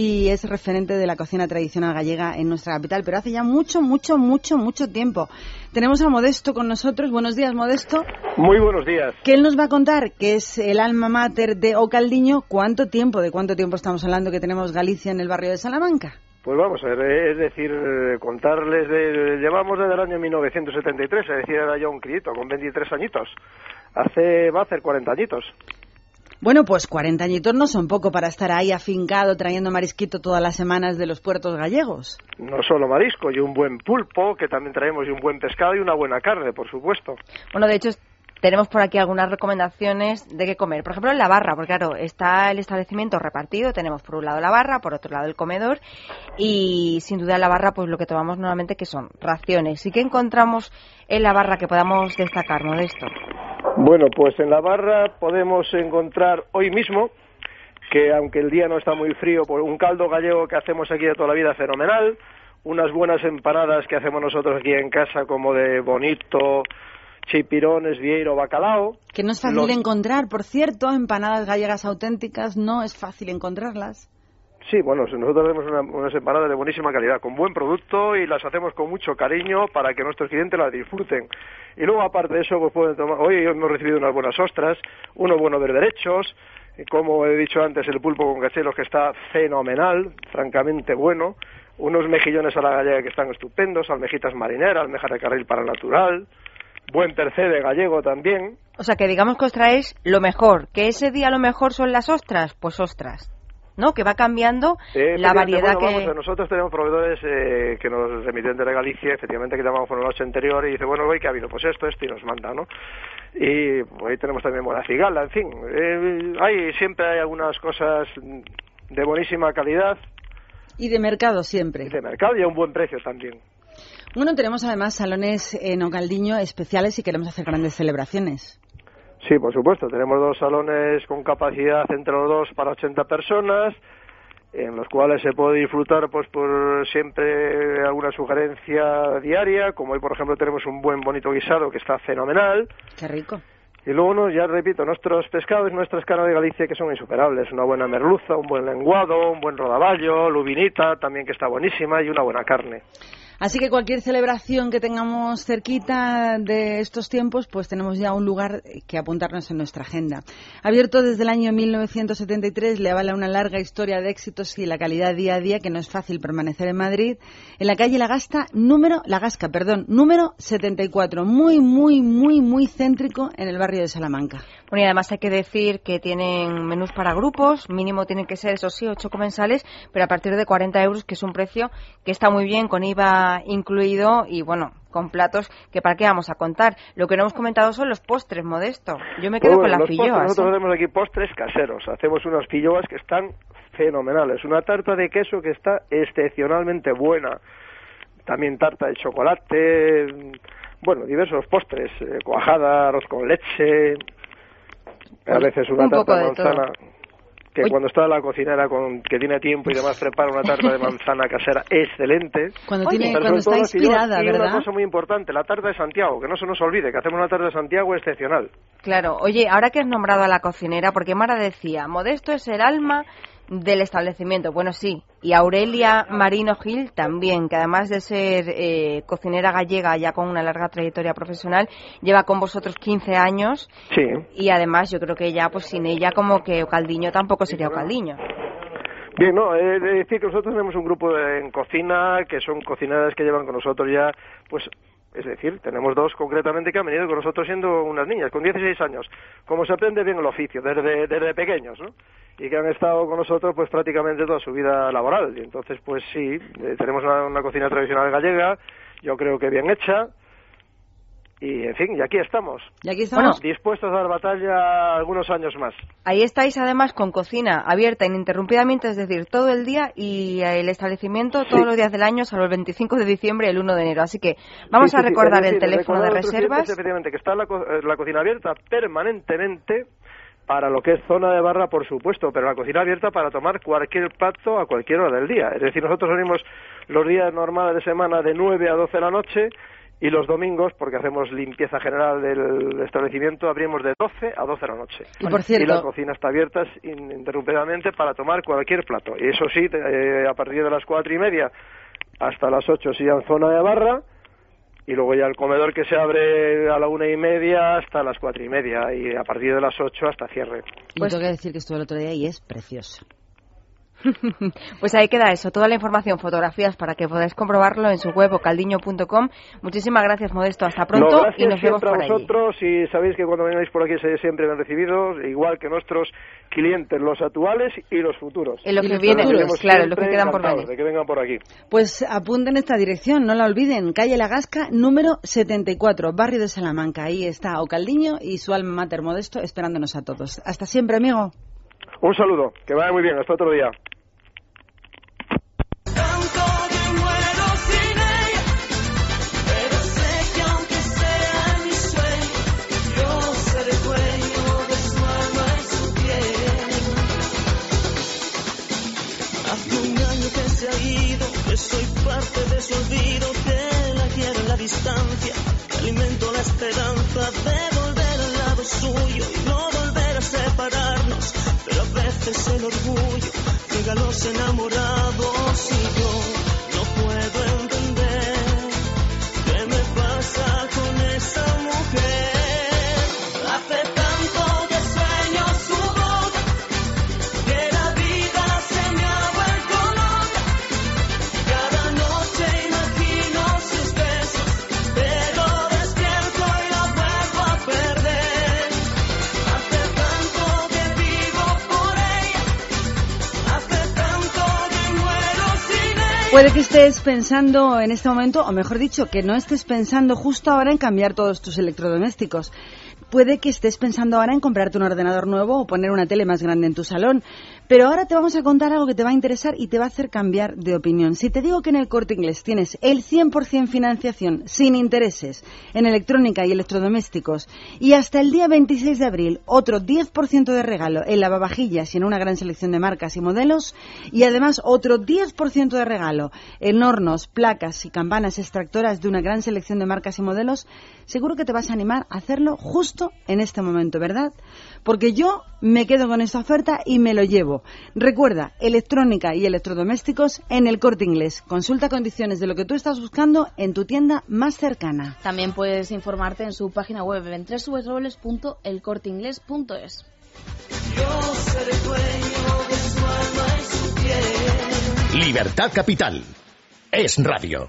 [SPEAKER 2] y es referente de la cocina tradicional gallega en nuestra capital, pero hace ya mucho, mucho, mucho, mucho tiempo. Tenemos a Modesto con nosotros. Buenos días, Modesto.
[SPEAKER 30] Muy buenos días.
[SPEAKER 2] Que él nos va a contar que es el alma mater de Ocaldiño. ¿Cuánto tiempo, de cuánto tiempo estamos hablando que tenemos Galicia en el barrio de Salamanca?
[SPEAKER 30] Pues vamos a ver, es decir, eh, contarles, de, llevamos desde el año 1973, es decir, era yo un crío con 23 añitos. Hace, va a hacer 40 añitos.
[SPEAKER 2] Bueno, pues 40 añitos no son poco para estar ahí afincado trayendo marisquito todas las semanas de los puertos gallegos.
[SPEAKER 30] No solo marisco, y un buen pulpo, que también traemos, y un buen pescado y una buena carne, por supuesto.
[SPEAKER 10] Bueno, de hecho, tenemos por aquí algunas recomendaciones de qué comer. Por ejemplo, en la barra, porque claro, está el establecimiento repartido. Tenemos por un lado la barra, por otro lado el comedor. Y sin duda en la barra, pues lo que tomamos nuevamente que son raciones. ¿Y qué encontramos en la barra que podamos destacar, Modesto?
[SPEAKER 30] Bueno, pues en la barra podemos encontrar hoy mismo que aunque el día no está muy frío, pues un caldo gallego que hacemos aquí de toda la vida fenomenal, unas buenas empanadas que hacemos nosotros aquí en casa como de bonito, chipirones, vieiro, bacalao.
[SPEAKER 2] Que no es fácil encontrar, por cierto, empanadas gallegas auténticas no es fácil encontrarlas.
[SPEAKER 30] Sí, bueno, nosotros tenemos una, unas empanadas de buenísima calidad, con buen producto y las hacemos con mucho cariño para que nuestros clientes las disfruten. Y luego, aparte de eso, pues pueden tomar, hoy hemos recibido unas buenas ostras, unos buenos berberechos, como he dicho antes, el pulpo con cachelos que está fenomenal, francamente bueno, unos mejillones a la gallega que están estupendos, almejitas marineras, almejas de carril para natural, buen tercé de gallego también.
[SPEAKER 10] O sea, que digamos que os traéis lo mejor, que ese día lo mejor son las ostras, pues ostras. ¿no? Que va cambiando la variedad
[SPEAKER 30] bueno,
[SPEAKER 10] que...
[SPEAKER 30] vamos, nosotros tenemos proveedores eh, que nos remiten de Galicia, efectivamente, que llamamos por la noche anterior y dice, bueno, hoy que ha habido, pues esto, esto, y nos manda, ¿no? Y pues, ahí tenemos también buena cigala, en fin. Eh, hay, siempre hay algunas cosas de buenísima calidad.
[SPEAKER 2] Y de mercado siempre.
[SPEAKER 30] Y de mercado y a un buen precio también.
[SPEAKER 2] Bueno, tenemos además salones en Ocaldiño especiales si queremos hacer grandes celebraciones.
[SPEAKER 30] Sí, por supuesto. Tenemos dos salones con capacidad entre los dos para 80 personas, en los cuales se puede disfrutar pues por siempre alguna sugerencia diaria, como hoy por ejemplo tenemos un buen bonito guisado que está fenomenal.
[SPEAKER 2] Qué rico.
[SPEAKER 30] Y luego, no, ya repito, nuestros pescados, nuestras caras de Galicia que son insuperables. Una buena merluza, un buen lenguado, un buen rodaballo, lubinita también que está buenísima y una buena carne.
[SPEAKER 2] Así que cualquier celebración que tengamos cerquita de estos tiempos, pues tenemos ya un lugar que apuntarnos en nuestra agenda. Abierto desde el año 1973, le avala una larga historia de éxitos y la calidad día a día que no es fácil permanecer en Madrid, en la calle La Gasta, número, La Gasca, perdón, número 74, muy, muy, muy, muy céntrico en el barrio de Salamanca.
[SPEAKER 10] Bueno, y además hay que decir que tienen menús para grupos, mínimo tienen que ser, eso sí, ocho comensales, pero a partir de 40 euros, que es un precio que está muy bien, con IVA incluido y bueno, con platos que para qué vamos a contar. Lo que no hemos comentado son los postres, Modesto. Yo me quedo
[SPEAKER 30] Bueno,
[SPEAKER 10] con las
[SPEAKER 30] postres,
[SPEAKER 10] pilloas.
[SPEAKER 30] Nosotros
[SPEAKER 10] ¿eh?
[SPEAKER 30] hacemos aquí postres caseros. Hacemos unas pilloas que están fenomenales. Una tarta de queso que está excepcionalmente buena. También tarta de chocolate. Bueno, diversos postres. eh, cuajada, arroz con leche. A veces una
[SPEAKER 10] un
[SPEAKER 30] tarta de manzana. Que cuando está la cocinera con, que tiene tiempo y demás prepara una tarta de manzana casera excelente.
[SPEAKER 2] Cuando tiene- cuando está inspirada,
[SPEAKER 30] y
[SPEAKER 2] ¿verdad?
[SPEAKER 30] una cosa muy importante, la tarta de Santiago, que no se nos olvide, que hacemos una tarta de Santiago excepcional.
[SPEAKER 10] Claro, oye, ahora que has nombrado a la cocinera, porque Mara decía, Modesto es el alma del establecimiento. Bueno, sí, y Aurelia Marino Gil también, que además de ser eh, cocinera gallega ya con una larga trayectoria profesional, lleva con vosotros 15 años
[SPEAKER 30] Sí.
[SPEAKER 10] y además yo creo que ya, pues sin ella como que Ocaldiño tampoco sería Ocaldiño.
[SPEAKER 30] Bien, no, de decir que nosotros tenemos un grupo de- en cocina que son cocineras que llevan con nosotros ya, pues, es decir, tenemos dos concretamente que han venido con nosotros siendo unas niñas, con 16 años, como se aprende bien el oficio, desde, pequeños, ¿no? Y que han estado con nosotros, pues, prácticamente toda su vida laboral. Y entonces, pues sí, eh, tenemos una, una cocina tradicional gallega, yo creo que bien hecha, y en fin, y aquí estamos.
[SPEAKER 2] Y aquí estamos.
[SPEAKER 30] dispuestos a dar batalla algunos años más.
[SPEAKER 10] Ahí estáis además con cocina abierta ininterrumpidamente, es decir, todo el día y el establecimiento todos los días del año, salvo el 25 de diciembre y el 1 de enero. Así que vamos
[SPEAKER 30] Sí,
[SPEAKER 10] a
[SPEAKER 30] sí,
[SPEAKER 10] recordar el teléfono de reservas.
[SPEAKER 30] efectivamente, que está la, co- eh, la cocina abierta permanentemente para lo que es zona de barra, por supuesto, pero la cocina abierta para tomar cualquier plato a cualquier hora del día. Es decir, nosotros venimos los días normales de semana de 9 a 12 de la noche y los domingos, porque hacemos limpieza general del establecimiento, abrimos de 12 a 12 de la noche.
[SPEAKER 2] Y por cierto-
[SPEAKER 30] la cocina está abierta ininterrumpidamente para tomar cualquier plato. Y eso sí, eh, a partir de las cuatro y media hasta las 8 sí en zona de barra y luego ya el comedor que se abre a la una y media hasta las cuatro y media y a partir de las 8 hasta cierre.
[SPEAKER 2] Y tengo que decir que estuve el otro día y es precioso.
[SPEAKER 10] Pues ahí queda eso, toda la información, fotografías para que podáis comprobarlo en su web ocaldiño.com. Muchísimas gracias, Modesto. Hasta pronto
[SPEAKER 30] No, gracias
[SPEAKER 10] y nos vemos
[SPEAKER 30] siempre
[SPEAKER 10] por
[SPEAKER 30] a
[SPEAKER 10] allí.
[SPEAKER 30] vosotros y sabéis que cuando vengáis por aquí se- siempre bien recibidos, igual que nuestros clientes, los actuales y los futuros.
[SPEAKER 10] Y los que
[SPEAKER 30] Los
[SPEAKER 10] vienen, claro, los que quedan por venir.
[SPEAKER 30] De que vengan por aquí.
[SPEAKER 2] Pues apunten esta dirección, no la olviden, calle La Gasca, número 74, barrio de Salamanca. Ahí está Ocaldiño y su alma mater Modesto esperándonos a todos. Hasta siempre, amigo.
[SPEAKER 30] Un saludo, que vaya muy bien, hasta otro día.
[SPEAKER 9] De soy parte de su olvido, que la quiero en la distancia, alimento la esperanza de volver al lado suyo y no separarnos, veces el orgullo llega a los enamorados y yo
[SPEAKER 2] Puede que estés pensando en este momento, o mejor dicho, que no estés pensando justo ahora en cambiar todos tus electrodomésticos. Puede que estés pensando ahora en comprarte un ordenador nuevo o poner una tele más grande en tu salón. Pero ahora te vamos a contar algo que te va a interesar y te va a hacer cambiar de opinión. Si te digo que en el corte inglés tienes el 100% financiación sin intereses en electrónica y electrodomésticos y hasta el día 26 de abril otro 10% de regalo en lavavajillas y en una gran selección de marcas y modelos y además otro 10% de regalo en hornos, placas y campanas extractoras de una gran selección de marcas y modelos, seguro que te vas a animar a hacerlo justo en este momento, ¿verdad? Porque yo me quedo con esta oferta y me lo llevo. Recuerda, electrónica y electrodomésticos en el corte inglés. Consulta condiciones de lo que tú estás buscando en tu tienda más cercana.
[SPEAKER 1] También puedes informarte en su página web en www.elcorteingles.es.
[SPEAKER 9] Yo seré dueño de su alma y su piel.
[SPEAKER 31] Libertad Capital. Es radio.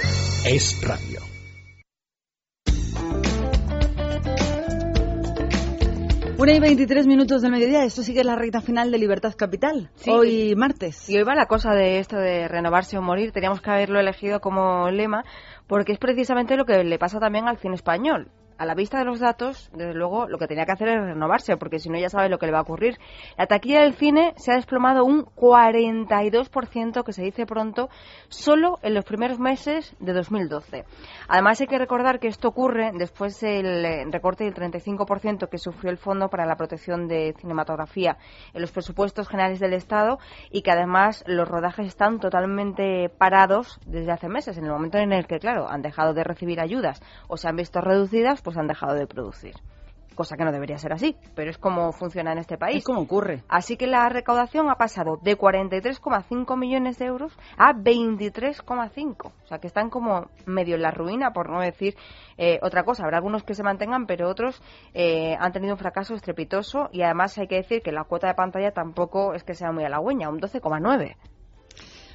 [SPEAKER 31] Es radio.
[SPEAKER 2] Una y 23 minutos del mediodía, esto sigue la recta final de Libertad Capital. Hoy martes.
[SPEAKER 10] Y hoy va la cosa de esto de renovarse o morir. Teníamos que haberlo elegido como lema porque es precisamente lo que le pasa también al cine español. A la vista de los datos, desde luego, lo que tenía que hacer es renovarse, porque si no ya sabe lo que le va a ocurrir. La taquilla del cine se ha desplomado un 42%, que se dice pronto, solo en los primeros meses de 2012. Además, hay que recordar que esto ocurre después del eh, recorte del 35% que sufrió el Fondo para la Protección de Cinematografía en los presupuestos generales del Estado y que además los rodajes están totalmente parados desde hace meses. En el momento en el que, claro, han dejado de recibir ayudas o se han visto reducidas, pues han dejado de producir cosa que no debería ser así, pero es como funciona en este país.
[SPEAKER 2] Es como ocurre.
[SPEAKER 10] Así que la recaudación ha pasado de 43,5 millones de euros a 23,5. O sea, que están como medio en la ruina, por no decir eh, otra cosa. Habrá algunos que se mantengan, pero otros eh, han tenido un fracaso estrepitoso y además hay que decir que la cuota de pantalla tampoco es que sea muy halagüeña, un 12,9.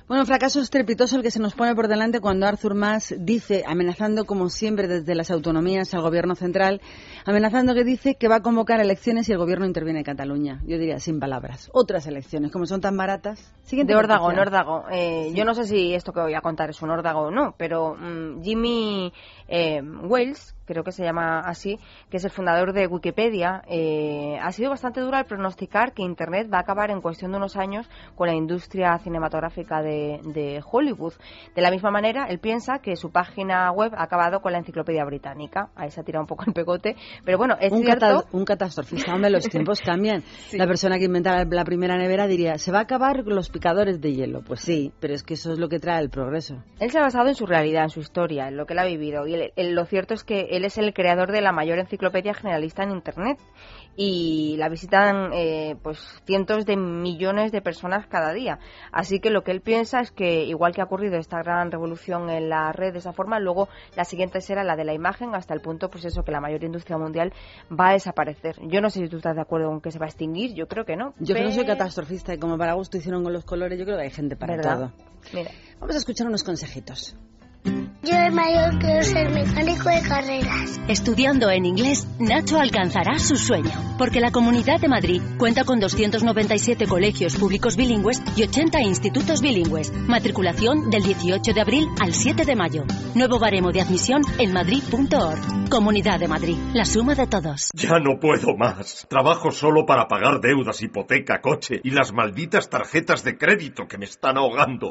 [SPEAKER 2] Bueno, fracaso estrepitoso el que se nos pone por delante cuando Arthur Mas dice, amenazando como siempre desde las autonomías al gobierno central, amenazando que dice que va a convocar elecciones y el gobierno interviene en Cataluña. Yo diría sin palabras. Otras elecciones, como son tan baratas.
[SPEAKER 10] Siguiente de órdago, en órdago. Eh, Yo no sé si esto que voy a contar es un órdago o no, pero mm, Jimmy eh, Wales, creo que se llama así, que es el fundador de Wikipedia, eh, ha sido bastante duro al pronosticar que Internet va a acabar en cuestión de unos años con la industria cinematográfica de, Hollywood. De la misma manera, él piensa que su página web ha acabado con la enciclopedia británica. Ahí se ha tirado un poco el pegote. Pero bueno, es
[SPEAKER 2] un
[SPEAKER 10] cierto...
[SPEAKER 2] un catastrofista, hombre, los tiempos cambian. La persona que inventa la primera nevera diría, ¿se va a acabar los picadores de hielo? Pues sí, pero es que eso es lo que trae el progreso.
[SPEAKER 10] Él se ha basado en su realidad, en su historia, en lo que él ha vivido. Y lo cierto es que él es el creador de la mayor enciclopedia generalista en Internet y la visitan eh, pues cientos de millones de personas cada día. Así que lo que él piensa es que igual que ha ocurrido esta gran revolución en la red de esa forma, luego la siguiente será la de la imagen hasta el punto pues eso que la mayor industria mundial va a desaparecer. Yo no sé si tú estás de acuerdo con que se va a extinguir, yo creo que no.
[SPEAKER 2] Yo que no soy catastrofista y como para gusto hicieron con los colores, yo creo que hay gente para todo.
[SPEAKER 10] Mira.
[SPEAKER 2] Vamos a escuchar unos consejitos.
[SPEAKER 32] Yo de mayor quiero ser mecánico de carreras.
[SPEAKER 33] Estudiando en inglés, Nacho alcanzará su sueño, porque la Comunidad de Madrid cuenta con 297 colegios públicos bilingües y 80 institutos bilingües. Matriculación del 18 de abril al 7 de mayo. Nuevo baremo de admisión en madrid.org. Comunidad de Madrid, la suma de todos.
[SPEAKER 34] Ya no puedo más. Trabajo solo para pagar deudas, hipoteca, coche y las malditas tarjetas de crédito que me están ahogando.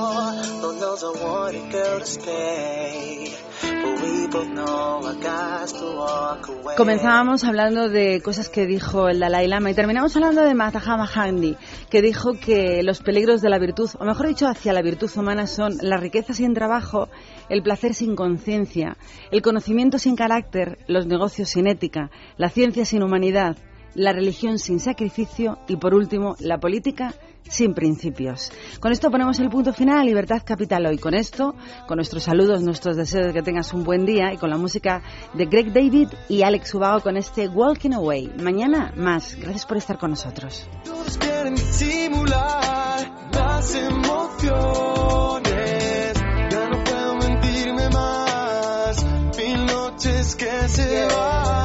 [SPEAKER 2] Comenzábamos hablando de cosas que dijo el Dalai Lama y terminamos hablando de Mahatma Gandhi, que dijo que los peligros de la virtud, o mejor dicho, hacia la virtud humana son la riqueza sin trabajo, el placer sin conciencia, el conocimiento sin carácter, los negocios sin ética, la ciencia sin humanidad, la religión sin sacrificio y, por último, la política sin principios. Con esto ponemos el punto final a Libertad Capital hoy. Con esto, con nuestros saludos, nuestros deseos de que tengas un buen día y con la música de Greg David y Alex Ubago con este Walking Away. Mañana más. Gracias por estar con nosotros.
[SPEAKER 35] que se van.